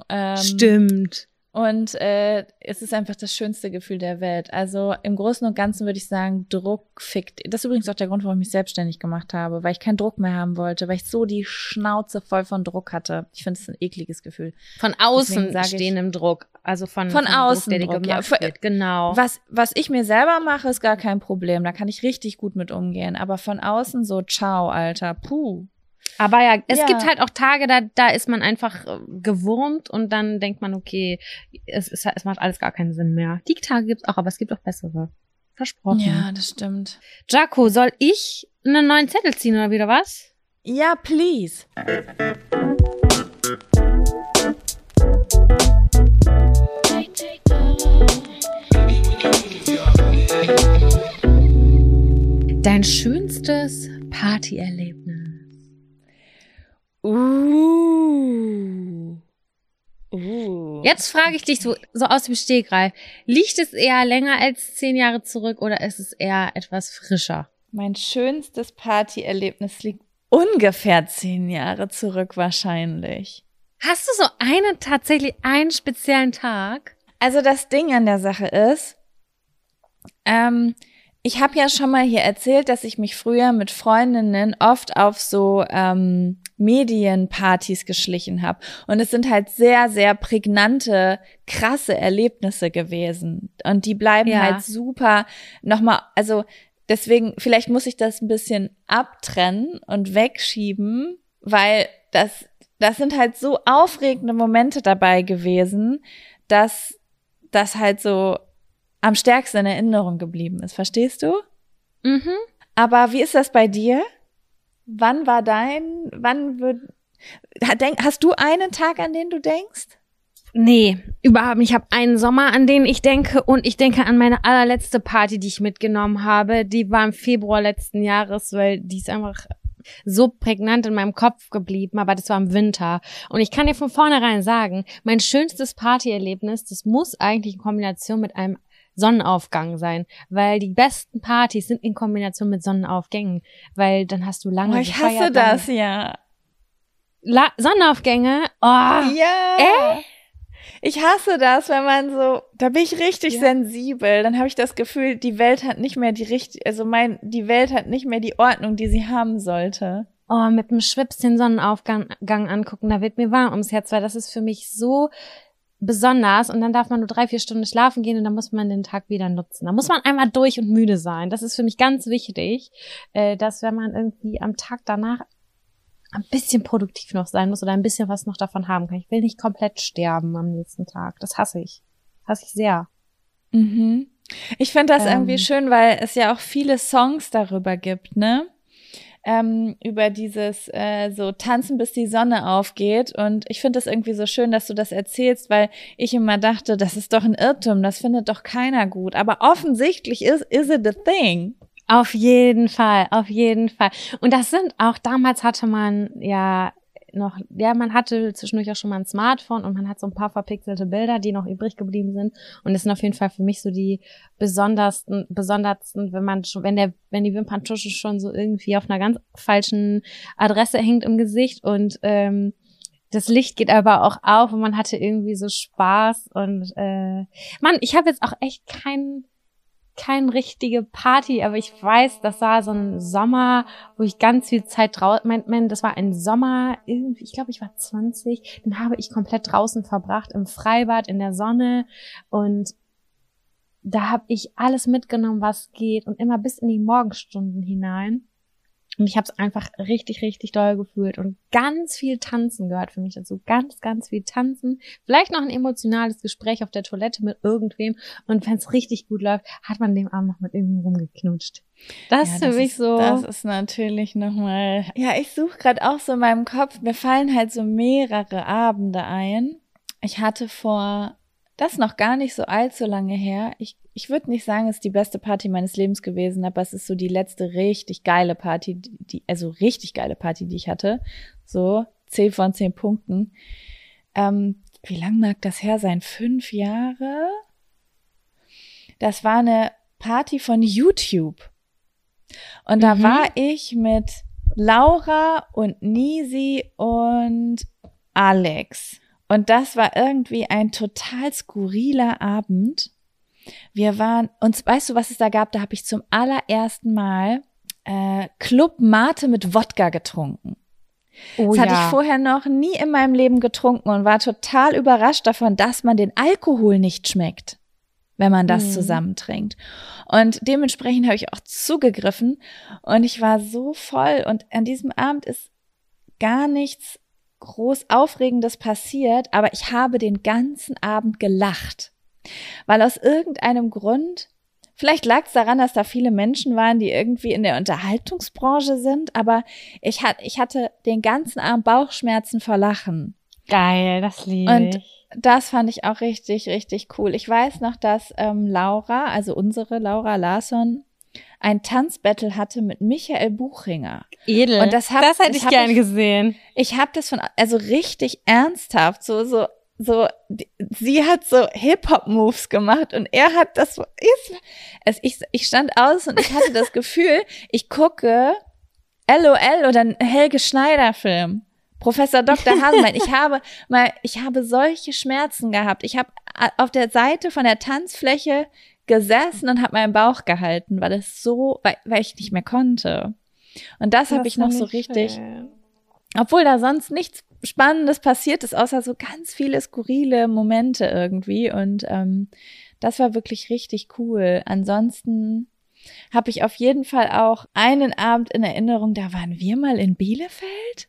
Ähm, Stimmt. Und äh, es ist einfach das schönste Gefühl der Welt. Also im Großen und Ganzen würde ich sagen, Druck fickt. Das ist übrigens auch der Grund, warum ich mich selbstständig gemacht habe, weil ich keinen Druck mehr haben wollte, weil ich so die Schnauze voll von Druck hatte. Ich finde es ein ekliges Gefühl. Von außen stehendem Druck, also von, von, von außen Druck, der Druck, ja. wird. Genau. Was was ich mir selber mache, ist gar kein Problem. Da kann ich richtig gut mit umgehen. Aber von außen so, ciao, Alter, puh. Aber ja, es ja. gibt halt auch Tage, da, da ist man einfach äh, gewurmt und dann denkt man, okay, es, ist, es macht alles gar keinen Sinn mehr. Die Tage gibt es auch, aber es gibt auch bessere. Versprochen. Ja, das stimmt. Jaco, soll ich einen neuen Zettel ziehen oder wieder was? Ja, please. Dein schönstes Partyerlebnis. Uh. Uh. Jetzt frage ich dich so, so aus dem Stegreif. Liegt es eher länger als zehn Jahre zurück oder ist es eher etwas frischer? Mein schönstes Partyerlebnis liegt ungefähr zehn Jahre zurück wahrscheinlich. Hast du so einen, tatsächlich einen speziellen Tag? Also das Ding an der Sache ist, ähm, ich habe ja schon mal hier erzählt, dass ich mich früher mit Freundinnen oft auf so ähm, Medienpartys geschlichen habe. Und es sind halt sehr, sehr prägnante, krasse Erlebnisse gewesen. Und die bleiben Ja. halt super nochmal, also deswegen, vielleicht muss ich das ein bisschen abtrennen und wegschieben, weil das, das sind halt so aufregende Momente dabei gewesen, dass das halt so am stärksten in Erinnerung geblieben ist. Verstehst du? Mhm. Aber wie ist das bei dir? Wann war dein, wann wird, denk, hast du einen Tag, an den du denkst? Nee, überhaupt nicht. Ich habe einen Sommer, an den ich denke und ich denke an meine allerletzte Party, die ich mitgenommen habe. Die war im Februar letzten Jahres, weil die ist einfach so prägnant in meinem Kopf geblieben, aber das war im Winter. Und ich kann dir von vornherein sagen, mein schönstes Partyerlebnis, das muss eigentlich in Kombination mit einem Sonnenaufgang sein, weil die besten Partys sind in Kombination mit Sonnenaufgängen, weil dann hast du lange Oh, ich hasse gefeiert, das, lange- ja. La Sonnenaufgänge, oh, Ja. Äh? Ich hasse das, wenn man so, da bin ich richtig Ja. sensibel. Dann habe ich das Gefühl, die Welt hat nicht mehr die richtig, also mein, die Welt hat nicht mehr die Ordnung, die sie haben sollte. Oh, mit dem Schwips den Sonnenaufgang Gang angucken, da wird mir warm ums Herz, weil das ist für mich so besonders und dann darf man nur drei, vier Stunden schlafen gehen und dann muss man den Tag wieder nutzen. Da muss man einmal durch und müde sein. Das ist für mich ganz wichtig, äh, dass wenn man irgendwie am Tag danach ein bisschen produktiv noch sein muss oder ein bisschen was noch davon haben kann. Ich will nicht komplett sterben am nächsten Tag. Das hasse ich. Hasse ich sehr. Mhm. Ich finde das Ähm. irgendwie schön, weil es ja auch viele Songs darüber gibt, ne? Ähm, über dieses äh, so tanzen, bis die Sonne aufgeht. Und ich finde das irgendwie so schön, dass du das erzählst, weil ich immer dachte, das ist doch ein Irrtum, das findet doch keiner gut. Aber offensichtlich ist is it a thing. Auf jeden Fall, auf jeden Fall. Und das sind auch, damals hatte man ja noch, ja, man hatte zwischendurch auch schon mal ein Smartphone und man hat so ein paar verpixelte Bilder, die noch übrig geblieben sind. Und das sind auf jeden Fall für mich so die besondersten, besondersten, wenn man schon, wenn der, wenn die Wimperntusche schon so irgendwie auf einer ganz falschen Adresse hängt im Gesicht und ähm, das Licht geht aber auch auf und man hatte irgendwie so Spaß und äh, Mann, ich habe jetzt auch echt keinen keine richtige Party, aber ich weiß, das war so ein Sommer, wo ich ganz viel Zeit draußen, mein, mein, das war ein Sommer, ich glaube, ich war 20, den habe ich komplett draußen verbracht, im Freibad, in der Sonne und da habe ich alles mitgenommen, was geht und immer bis in die Morgenstunden hinein. Und ich habe es einfach richtig, richtig doll gefühlt und ganz viel Tanzen gehört für mich dazu. Ganz, ganz viel Tanzen. Vielleicht noch ein emotionales Gespräch auf der Toilette mit irgendwem. Und wenn es richtig gut läuft, hat man dem Abend noch mit irgendwem rumgeknutscht. Das ist Ja, für mich ist, so. Das ist natürlich nochmal. Ja, ich suche gerade auch so in meinem Kopf. Mir fallen halt so mehrere Abende ein. Ich hatte vor, das noch gar nicht so allzu lange her. Ich, ich würde nicht sagen, es ist die beste Party meines Lebens gewesen, aber es ist so die letzte richtig geile Party, die, die also richtig geile Party, die ich hatte. So, 10 von 10 Punkten. Ähm, wie lang mag das her sein? Fünf Jahre? Das war eine Party von YouTube. Und da Mhm. war ich mit Laura und Nisi und Alex. Und das war irgendwie ein total skurriler Abend. Wir waren, und weißt du, was es da gab? Da habe ich zum allerersten Mal äh, Club Mate mit Wodka getrunken. oh Das hatte ja. ich vorher noch nie in meinem Leben getrunken und war total überrascht davon, dass man den Alkohol nicht schmeckt, wenn man das Mhm. zusammentrinkt. Und dementsprechend habe ich auch zugegriffen und ich war so voll und an diesem Abend ist gar nichts groß Aufregendes passiert, aber ich habe den ganzen Abend gelacht, weil aus irgendeinem Grund Vielleicht lag es daran, dass da viele Menschen waren, die irgendwie in der Unterhaltungsbranche sind, aber ich, hat, ich hatte den ganzen Abend Bauchschmerzen vor Lachen. Geil, das liebe Und ich. Das fand ich auch richtig, richtig cool. Ich weiß noch, dass ähm, Laura, also unsere Laura Larsson, ein Tanzbattle hatte mit Michael Buchinger. Edel. Und das, hab, das hätte ich hab gerne gesehen. Ich habe das von, also richtig ernsthaft, so, so, so, die- sie hat so Hip-Hop-Moves gemacht und er hat das so, ist, es, ich, ich stand aus und ich hatte das Gefühl, ich gucke LOL oder einen Helge Schneider-Film. Professor Dr. Haselmann, ich habe mal, ich habe solche Schmerzen gehabt. Ich habe a- auf der Seite von der Tanzfläche gesessen und habe meinen Bauch gehalten, weil es so, weil, weil ich nicht mehr konnte. Und das habe ich noch so richtig, obwohl da sonst nichts Spannendes passiert ist, außer so ganz viele skurrile Momente irgendwie. Und ähm, das war wirklich richtig cool. Ansonsten habe ich auf jeden Fall auch einen Abend in Erinnerung, da waren wir mal in Bielefeld.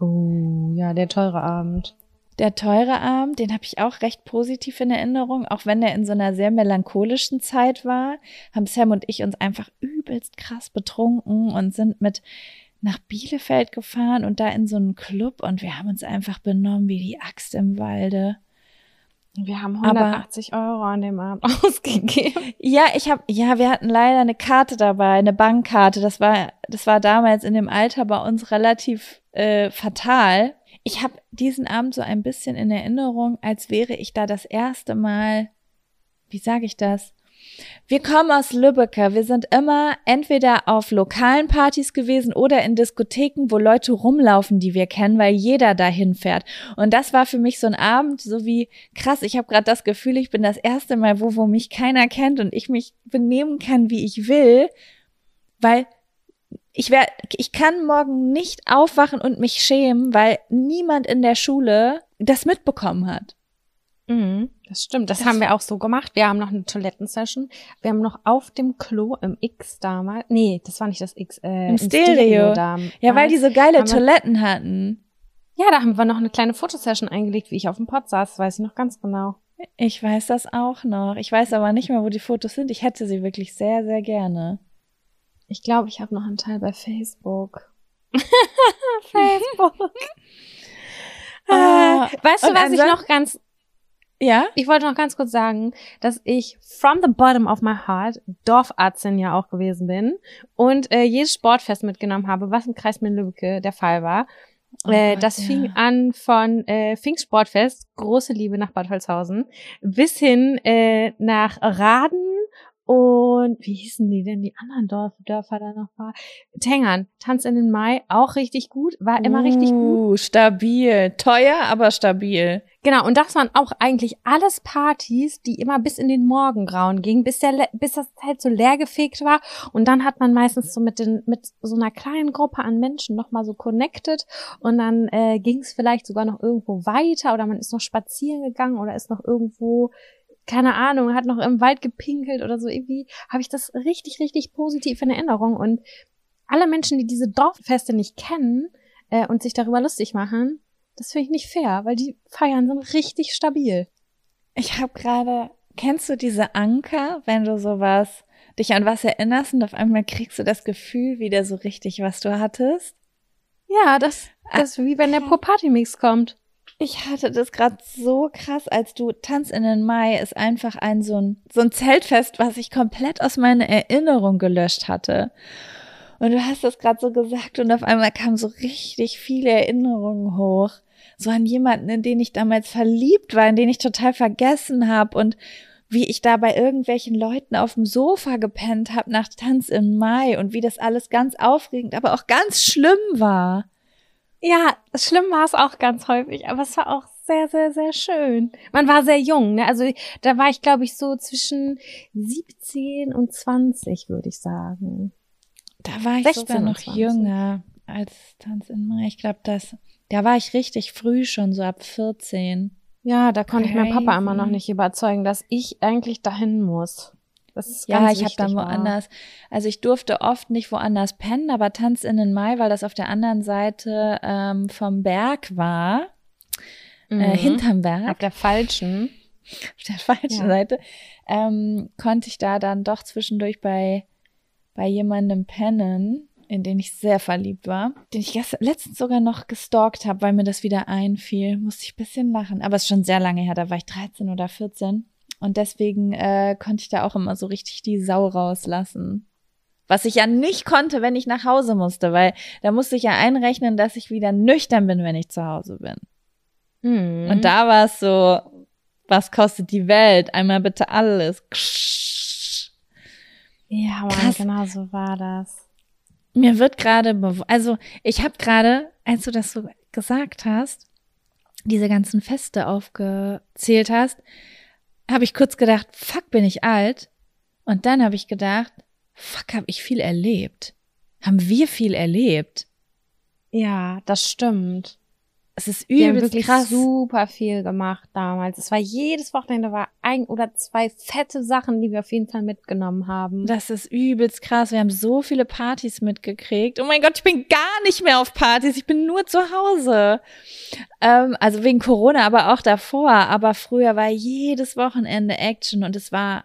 Oh, ja, der teure Abend. Der teure Abend, den habe ich auch recht positiv in Erinnerung, auch wenn er in so einer sehr melancholischen Zeit war, haben Sam und ich uns einfach übelst krass betrunken und sind mit nach Bielefeld gefahren und da in so einen Club und wir haben uns einfach benommen wie die Axt im Walde. Wir haben Aber- 180 Euro an dem Abend ausgegeben. Ja, ich habe, ja, wir hatten leider eine Karte dabei, eine Bankkarte. Das war, das war damals in dem Alter bei uns relativ äh, fatal. Ich habe diesen Abend so ein bisschen in Erinnerung, als wäre ich da das erste Mal. Wie sage ich das? Wir kommen aus Lübbecke. Wir sind immer entweder auf lokalen Partys gewesen oder in Diskotheken, wo Leute rumlaufen, die wir kennen, weil jeder dahin fährt. Und das war für mich so ein Abend, so wie krass. Ich habe gerade das Gefühl, ich bin das erste Mal wo, wo mich keiner kennt und ich mich benehmen kann, wie ich will, weil ich wär, ich kann morgen nicht aufwachen und mich schämen, weil niemand in der Schule das mitbekommen hat. Mhm, das stimmt. Das, Das haben wir auch so gemacht. Wir haben noch eine Toilettensession. Wir haben noch auf dem Klo im X damals. Nee, das war nicht das X. Äh, Im Stereo. damals. Ja, weil die so geile haben wir- Toiletten hatten. Ja, da haben wir noch eine kleine Fotosession eingelegt, wie ich auf dem Pod saß. Weiß ich noch ganz genau. Ich weiß das auch noch. Ich weiß aber nicht mehr, wo die Fotos sind. Ich hätte sie wirklich sehr, sehr gerne. Ich glaube, ich habe noch einen Teil bei Facebook. Facebook. Ah, äh, weißt du, was ich noch ganz Ja? Ich wollte noch ganz kurz sagen, dass ich from the bottom of my heart Dorfarztin ja auch gewesen bin und äh, jedes Sportfest mitgenommen habe, was im Kreis Lübbecke der Fall war. Oh äh, Gott, das ja. fing an von äh, Pfingstsportfest, große Liebe nach Bad Holzhausen, bis hin äh, nach Raden und wie hießen die denn, die anderen Dorf, Dörfer da noch war? Tengern, Tanz in den Mai, auch richtig gut, war immer richtig gut. Uh, stabil. Teuer, aber stabil. Genau, und das waren auch eigentlich alles Partys, die immer bis in den Morgengrauen gingen, bis der, bis das Zelt so leer gefegt war. Und dann hat man meistens so mit den, mit so einer kleinen Gruppe an Menschen nochmal so connected. Und dann äh, ging es vielleicht sogar noch irgendwo weiter oder man ist noch spazieren gegangen oder ist noch irgendwo, keine Ahnung, hat noch im Wald gepinkelt oder so. Irgendwie habe ich das richtig, richtig positiv in Erinnerung. Und alle Menschen, die diese Dorffeste nicht kennen äh, und sich darüber lustig machen, das finde ich nicht fair, weil die Feiern sind richtig stabil. Ich habe gerade, kennst du diese Anker, wenn du sowas, dich an was erinnerst und auf einmal kriegst du das Gefühl wieder so richtig, was du hattest? Ja, das, das ist wie wenn der Pro-Party-Mix kommt. Ich hatte das gerade so krass, als du Tanz in den Mai ist einfach ein so ein so ein Zeltfest, was ich komplett aus meiner Erinnerung gelöscht hatte. Und du hast das gerade so gesagt und auf einmal kamen so richtig viele Erinnerungen hoch. So an jemanden, in den ich damals verliebt war, in den ich total vergessen habe und wie ich da bei irgendwelchen Leuten auf dem Sofa gepennt habe nach Tanz im Mai und wie das alles ganz aufregend, aber auch ganz schlimm war. Ja, schlimm war es auch ganz häufig, aber es war auch sehr, sehr, sehr schön. Man war sehr jung, ne? Also da war ich, glaube ich, so zwischen 17 und 20, würde ich sagen. Da war ich 16 sogar noch 20. jünger als Tanz in Mai. Ich glaube, das, da war ich richtig früh schon, so ab 14. Ja, da konnte ich meinen Papa Crazy. immer noch nicht überzeugen, dass ich eigentlich dahin muss. Das ist Ja, ganz ich habe dann wichtig war. woanders, also ich durfte oft nicht woanders pennen, aber Tanz in den Mai, weil das auf der anderen Seite ähm, vom Berg war, Mhm. äh, hinterm Berg, Auf der falschen. auf der falschen Ja. Seite, ähm, konnte ich da dann doch zwischendurch bei, bei jemandem pennen, in den ich sehr verliebt war, den ich gestern, letztens sogar noch gestalkt habe, weil mir das wieder einfiel. Musste ich ein bisschen lachen. Aber es ist schon sehr lange her, da war ich 13 oder 14. Und deswegen äh, konnte ich da auch immer so richtig die Sau rauslassen. Was ich ja nicht konnte, wenn ich nach Hause musste, weil da musste ich ja einrechnen, dass ich wieder nüchtern bin, wenn ich zu Hause bin. Mhm. Und da war es so, was kostet die Welt? Einmal bitte alles. Ja, Mann, genau so war das. Mir wird gerade, also ich habe gerade, als du das so gesagt hast, diese ganzen Feste aufgezählt hast, habe ich kurz gedacht, fuck, bin ich alt? Und dann habe ich gedacht, fuck, habe ich viel erlebt? Haben wir viel erlebt? Ja, das stimmt. Es ist übelst wirklich krass. super viel gemacht damals. Es war jedes Wochenende war ein oder zwei fette Sachen, die wir auf jeden Fall mitgenommen haben. Das ist übelst krass. Wir haben so viele Partys mitgekriegt. Oh mein Gott, ich bin gar nicht mehr auf Partys. Ich bin nur zu Hause. Ähm, also wegen Corona, aber auch davor. Aber früher war jedes Wochenende Action und es war,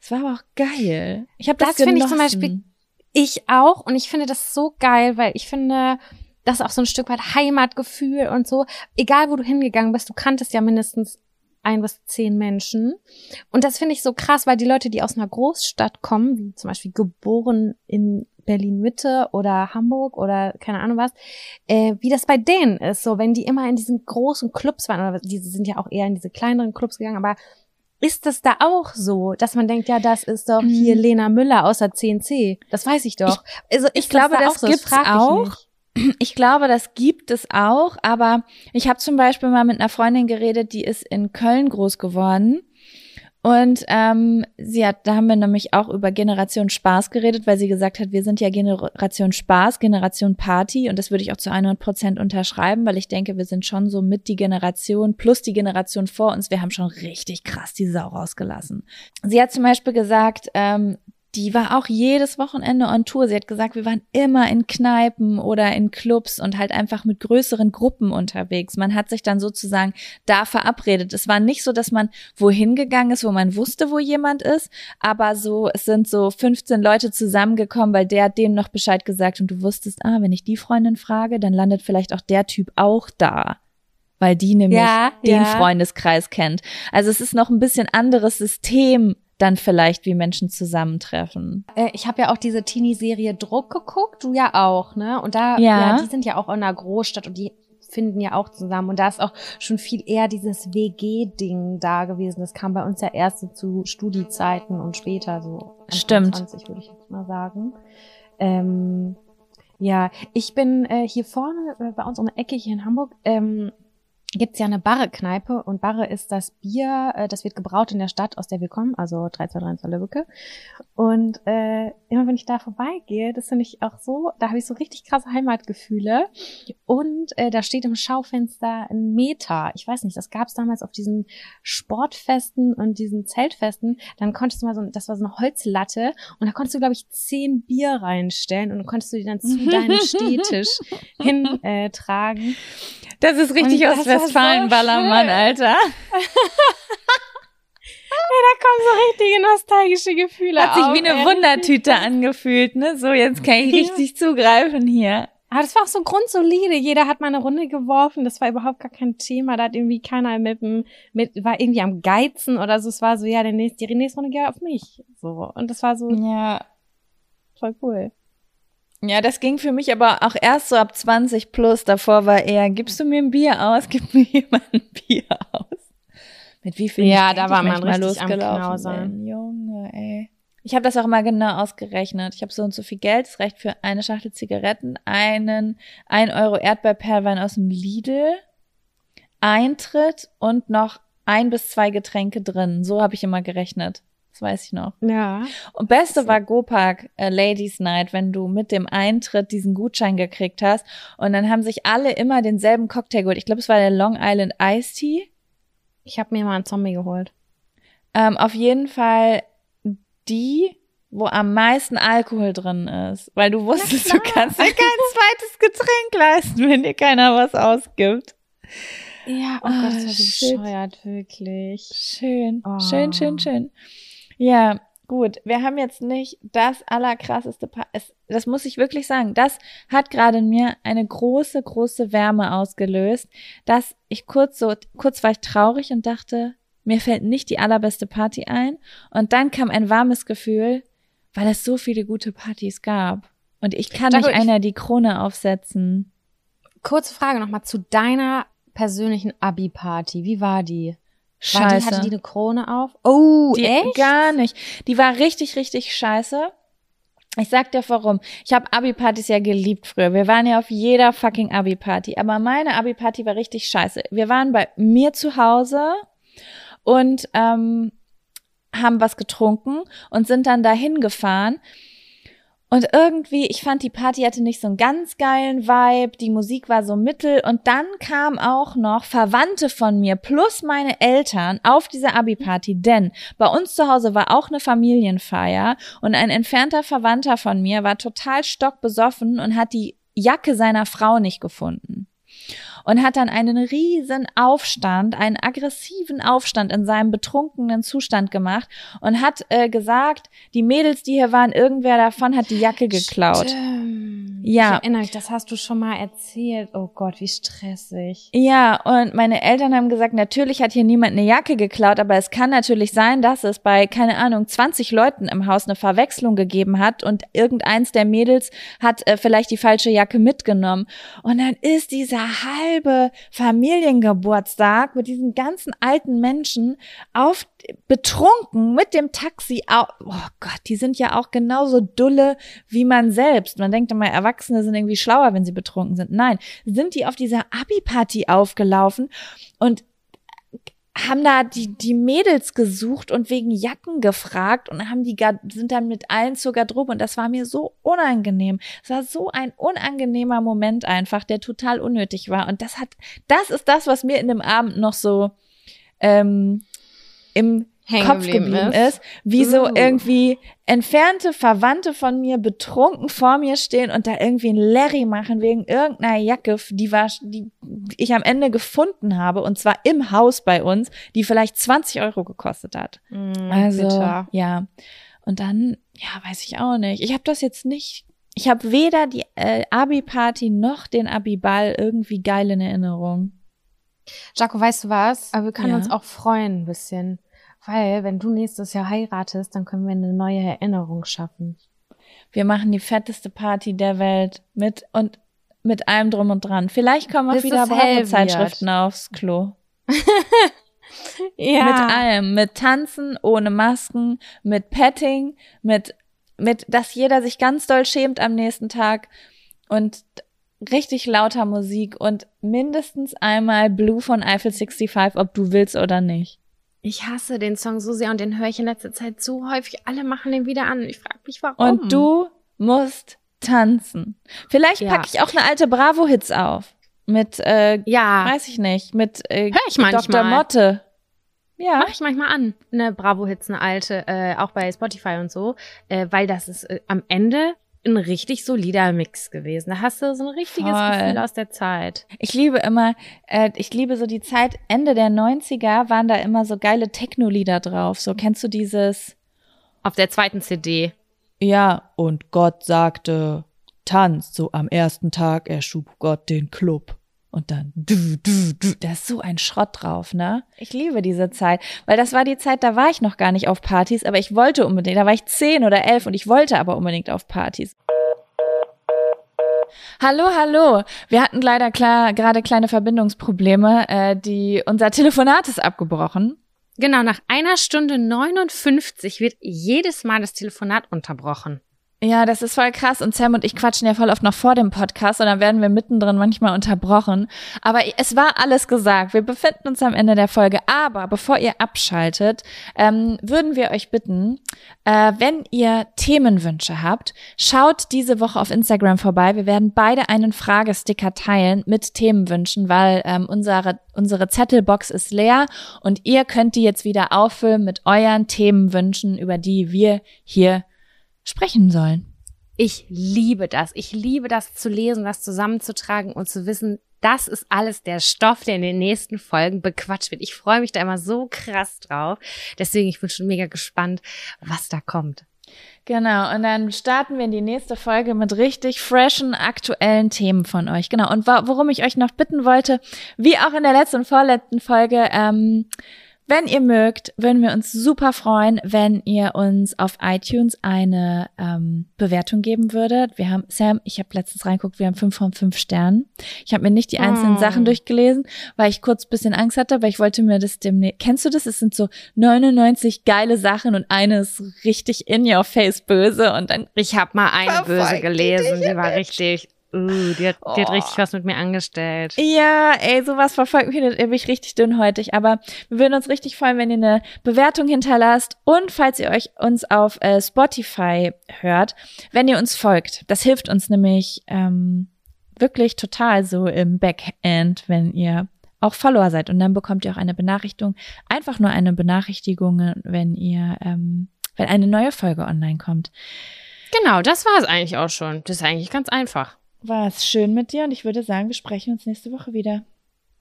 es war aber auch geil. Ich habe das, Das finde ich zum. Beispiel- Ich auch und ich finde das so geil, weil ich finde, das ist auch so ein Stück weit Heimatgefühl und so. Egal, wo du hingegangen bist, du kanntest ja mindestens ein bis zehn Menschen. Und das finde ich so krass, weil die Leute, die aus einer Großstadt kommen, wie zum Beispiel geboren in Berlin Mitte oder Hamburg oder keine Ahnung was, äh, wie das bei denen ist, so wenn die immer in diesen großen Clubs waren, oder diese sind ja auch eher in diese kleineren Clubs gegangen, aber ist das da auch so, dass man denkt, ja, das ist doch hier Mhm. Lena Müller aus der CNC? Das weiß ich doch. also ich glaube, da das auch so? gibt's auch. Ich glaube, das gibt es auch, aber ich habe zum Beispiel mal mit einer Freundin geredet, die ist in Köln groß geworden. Und ähm, sie hat, da haben wir nämlich auch über Generation Spaß geredet, weil sie gesagt hat, wir sind ja Generation Spaß, Generation Party und das würde ich auch zu 100 Prozent unterschreiben, weil ich denke, wir sind schon so mit die Generation plus die Generation vor uns, wir haben schon richtig krass die Sau rausgelassen. Sie hat zum Beispiel gesagt, ähm, die war auch jedes Wochenende on Tour. Sie hat gesagt, wir waren immer in Kneipen oder in Clubs und halt einfach mit größeren Gruppen unterwegs. Man hat sich dann sozusagen da verabredet. Es war nicht so, dass man wohin gegangen ist, wo man wusste, wo jemand ist, aber so, es sind so 15 Leute zusammengekommen, weil der hat dem noch Bescheid gesagt und du wusstest, ah, wenn ich die Freundin frage, dann landet vielleicht auch der Typ auch da. Weil die nämlich Ja, den ja. Freundeskreis kennt. Also es ist noch ein bisschen anderes System dann vielleicht, wie Menschen zusammentreffen. Äh, ich habe ja auch diese Teenie-Serie Druck geguckt, du ja auch, ne? Und da, Ja. ja. die sind ja auch in einer Großstadt und die finden ja auch zusammen. Und da ist auch schon viel eher dieses WG-Ding da gewesen. Das kam bei uns ja erst so zu Studiezeiten und später so. Stimmt. 20 würde ich jetzt mal sagen. Ähm, ja, ich bin äh, hier vorne äh, bei uns um die Ecke hier in Hamburg. Ähm, gibt's ja eine Barre-Kneipe und Barre ist das Bier, äh, das wird gebraut in der Stadt, aus der wir kommen, also 3231 Lübbecke. Und äh, immer wenn ich da vorbeigehe, das finde ich auch so, da habe ich so richtig krasse Heimatgefühle. Und äh, da steht im Schaufenster ein Meter. Ich weiß nicht, das gab's damals auf diesen Sportfesten und diesen Zeltfesten. Dann konntest du mal so, das war so eine Holzlatte und da konntest du, glaube ich, zehn Bier reinstellen und dann konntest du die dann zu deinem Stehtisch hin äh. Das ist richtig Und das war so. Alter. Da kommen so richtige nostalgische Gefühle Hat sich auf, wie eine ey. Wundertüte angefühlt, ne? So, jetzt kann ich Ja. richtig zugreifen hier. Aber das war auch so grundsolide. Jeder hat mal eine Runde geworfen. Das war überhaupt gar kein Thema. Da hat irgendwie keiner mit, dem- mit war irgendwie am Geizen oder so. Es war so, ja, der nächste, die nächste Runde geht auf mich. So. Und das war so Ja. voll cool. Ja, das ging für mich aber auch erst so ab 20 plus. Davor war eher, gibst du mir ein Bier aus? Gib mir jemand ein Bier aus. Mit wie viel Ja, da war man richtig am losgelaufen Knausern. bin. Junge, ey. Ich habe das auch immer genau ausgerechnet. Ich habe so und so viel Geld, das reicht für eine Schachtel Zigaretten, einen 1 Euro Erdbeerperlwein aus dem Lidl, Eintritt und noch ein bis zwei Getränke drin. So habe ich immer gerechnet. Das weiß ich noch. Ja. Und beste war Gopak äh, Ladies Night, wenn du mit dem Eintritt diesen Gutschein gekriegt hast. Und dann haben sich alle immer denselben Cocktail geholt. Ich glaube, es war der Long Island Iced Tea. Ich habe mir mal einen Zombie geholt. Ähm, auf jeden Fall die, wo am meisten Alkohol drin ist. Weil du wusstest, du kannst dir kein zweites Getränk leisten, wenn dir keiner was ausgibt. Ja, oh Ah, Gott, das war so shit. bescheuert, wirklich. Schön, Oh. schön, schön, schön. Ja, gut. Wir haben jetzt nicht das allerkrasseste Paar. Es, das muss ich wirklich sagen. Das hat gerade in mir eine große, große Wärme ausgelöst, dass ich kurz so, kurz war ich traurig und dachte, mir fällt nicht die allerbeste Party ein. Und dann kam ein warmes Gefühl, weil es so viele gute Partys gab. Und ich kann nicht ich- einer die Krone aufsetzen. Kurze Frage nochmal zu deiner persönlichen Abi-Party. Wie war die? War Scheiße. die, hatte die eine Krone auf? Oh, Die, echt? Gar nicht. Die war richtig, richtig scheiße. Ich sag dir warum. Ich habe Abi-Partys ja geliebt früher. Wir waren ja auf jeder fucking Abi-Party. Aber meine Abi-Party war richtig scheiße. Wir waren bei mir zu Hause und ähm, haben was getrunken und sind dann dahin gefahren. Und irgendwie, ich fand, die Party hatte nicht so einen ganz geilen Vibe, die Musik war so mittel und dann kamen auch noch Verwandte von mir plus meine Eltern auf diese Abi-Party, denn bei uns zu Hause war auch eine Familienfeier und ein entfernter Verwandter von mir war total stockbesoffen und hat die Jacke seiner Frau nicht gefunden und hat dann einen riesen Aufstand, einen aggressiven Aufstand in seinem betrunkenen Zustand gemacht und hat äh, gesagt, die Mädels, die hier waren, irgendwer davon hat die Jacke geklaut. Stimmt. Ja. Ich erinnere mich, das hast du schon mal erzählt. Oh Gott, wie stressig. Ja, und meine Eltern haben gesagt, natürlich hat hier niemand eine Jacke geklaut, aber es kann natürlich sein, dass es bei, keine Ahnung, 20 Leuten im Haus eine Verwechslung gegeben hat und irgendeins der Mädels hat äh, vielleicht die falsche Jacke mitgenommen. Und dann ist dieser halbe Familiengeburtstag mit diesen ganzen alten Menschen auf betrunken mit dem Taxi. Oh Gott, die sind ja auch genauso dulle wie man selbst. Man denkt immer, Erwachsene sind irgendwie schlauer, wenn sie betrunken sind. Nein, sind die auf dieser Abi-Party aufgelaufen und haben da die, die Mädels gesucht und wegen Jacken gefragt und haben die, sind dann mit allen zur Garderobe und das war mir so unangenehm. Es war so ein unangenehmer Moment einfach, der total unnötig war und das hat, das ist das, was mir in dem Abend noch so, ähm, im Hängen Kopf geblieben ist. ist, wie so Uh. irgendwie entfernte Verwandte von mir betrunken vor mir stehen und da irgendwie ein Larry machen wegen irgendeiner Jacke, die war, die ich am Ende gefunden habe und zwar im Haus bei uns, die vielleicht 20 Euro gekostet hat. Mm, Also bitter. ja, und dann ja, weiß ich auch nicht. Ich habe das jetzt nicht. Ich habe weder die äh, Abi-Party noch den Abi-Ball irgendwie geil in Erinnerung. Jaco, weißt du was? Aber wir können Ja. uns auch freuen ein bisschen. Weil, wenn du nächstes Jahr heiratest, dann können wir eine neue Erinnerung schaffen. Wir machen die fetteste Party der Welt mit und mit allem drum und dran. Vielleicht kommen auch Bis wieder. Bravo-Zeitschriften aufs Klo. Ja. Mit allem. Mit Tanzen, ohne Masken, mit Petting, mit, mit, dass jeder sich ganz doll schämt am nächsten Tag und richtig lauter Musik und mindestens einmal Blue von Eiffel 65, ob du willst oder nicht. Ich hasse den Song so sehr und den höre ich in letzter Zeit so häufig. Alle machen den wieder an. Ich frage mich, warum. Und du musst tanzen. Vielleicht Ja. packe ich auch eine alte Bravo-Hits auf. Mit, äh, Ja, weiß ich nicht, mit äh, Hör ich manchmal. Dr. Motte. Ja. mache ich manchmal an. Eine Bravo-Hits, eine alte, äh, auch bei Spotify und so. Äh, weil das ist äh, am Ende ein richtig solider Mix gewesen. Da hast du so ein richtiges Voll. Gefühl aus der Zeit. Ich liebe immer, äh, ich liebe so die Zeit, Ende der 90er waren da immer so geile Techno-Lieder drauf. So, kennst du dieses? Auf der zweiten CD. Ja, und Gott sagte, tanzt, so am ersten Tag erschuf Gott den Club. Und dann, du, du, du, da ist so ein Schrott drauf, ne? Ich liebe diese Zeit, weil das war die Zeit, da war ich noch gar nicht auf Partys, aber ich wollte unbedingt, da war ich zehn oder elf und ich wollte aber unbedingt auf Partys. Hallo, hallo. Wir hatten leider klar, gerade kleine Verbindungsprobleme. Äh, die, unser Telefonat ist abgebrochen. Genau, nach einer Stunde 59 wird jedes Mal das Telefonat unterbrochen. Ja, das ist voll krass. Und Sam und ich quatschen ja voll oft noch vor dem Podcast und dann werden wir mittendrin manchmal unterbrochen. Aber es war alles gesagt. Wir befinden uns am Ende der Folge. Aber bevor ihr abschaltet, ähm, würden wir euch bitten, äh, wenn ihr Themenwünsche habt, schaut diese Woche auf Instagram vorbei. Wir werden beide einen Fragesticker teilen mit Themenwünschen, weil ähm, unsere, unsere Zettelbox ist leer und ihr könnt die jetzt wieder auffüllen mit euren Themenwünschen, über die wir hier sprechen sollen. Ich liebe das. Ich liebe das zu lesen, das zusammenzutragen und zu wissen, das ist alles der Stoff, der in den nächsten Folgen bequatscht wird. Ich freue mich da immer so krass drauf. Deswegen, ich bin schon mega gespannt, was da kommt. Genau, und dann starten wir in die nächste Folge mit richtig freshen, aktuellen Themen von euch. Genau, und worum ich euch noch bitten wollte, wie auch in der letzten und vorletzten Folge, ähm, Wenn ihr mögt, würden wir uns super freuen, wenn ihr uns auf iTunes eine ähm, Bewertung geben würdet. Wir haben, Sam, ich habe letztens reingeguckt, wir haben fünf von fünf Sternen. Ich habe mir nicht die einzelnen Mm. Sachen durchgelesen, weil ich kurz bisschen Angst hatte, aber ich wollte mir das demnächst. Kennst du das? Es sind so 99 geile Sachen und eine ist richtig in your face böse und dann Ich habe mal eine böse gelesen, die war richtig, uh, die hat, die hat Oh. richtig was mit mir angestellt. Ja, ey, sowas verfolgt mich, da bin ich richtig dünnhäutig. Aber wir würden uns richtig freuen, wenn ihr eine Bewertung hinterlasst und falls ihr euch uns auf äh, Spotify hört, wenn ihr uns folgt. Das hilft uns nämlich ähm, wirklich total so im Backend, wenn ihr auch Follower seid. Und dann bekommt ihr auch eine Benachrichtigung, einfach nur eine Benachrichtigung, wenn ihr, ähm, wenn eine neue Folge online kommt. Genau, das war es eigentlich auch schon. Das ist eigentlich ganz einfach. War es schön mit dir und ich würde sagen, wir sprechen uns nächste Woche wieder.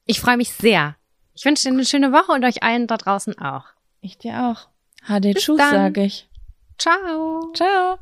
Ich freue mich sehr. Ich wünsche dir eine schöne Woche und euch allen da draußen auch. Ich dir auch. Bis Tschüss, sage ich. Ciao. Ciao.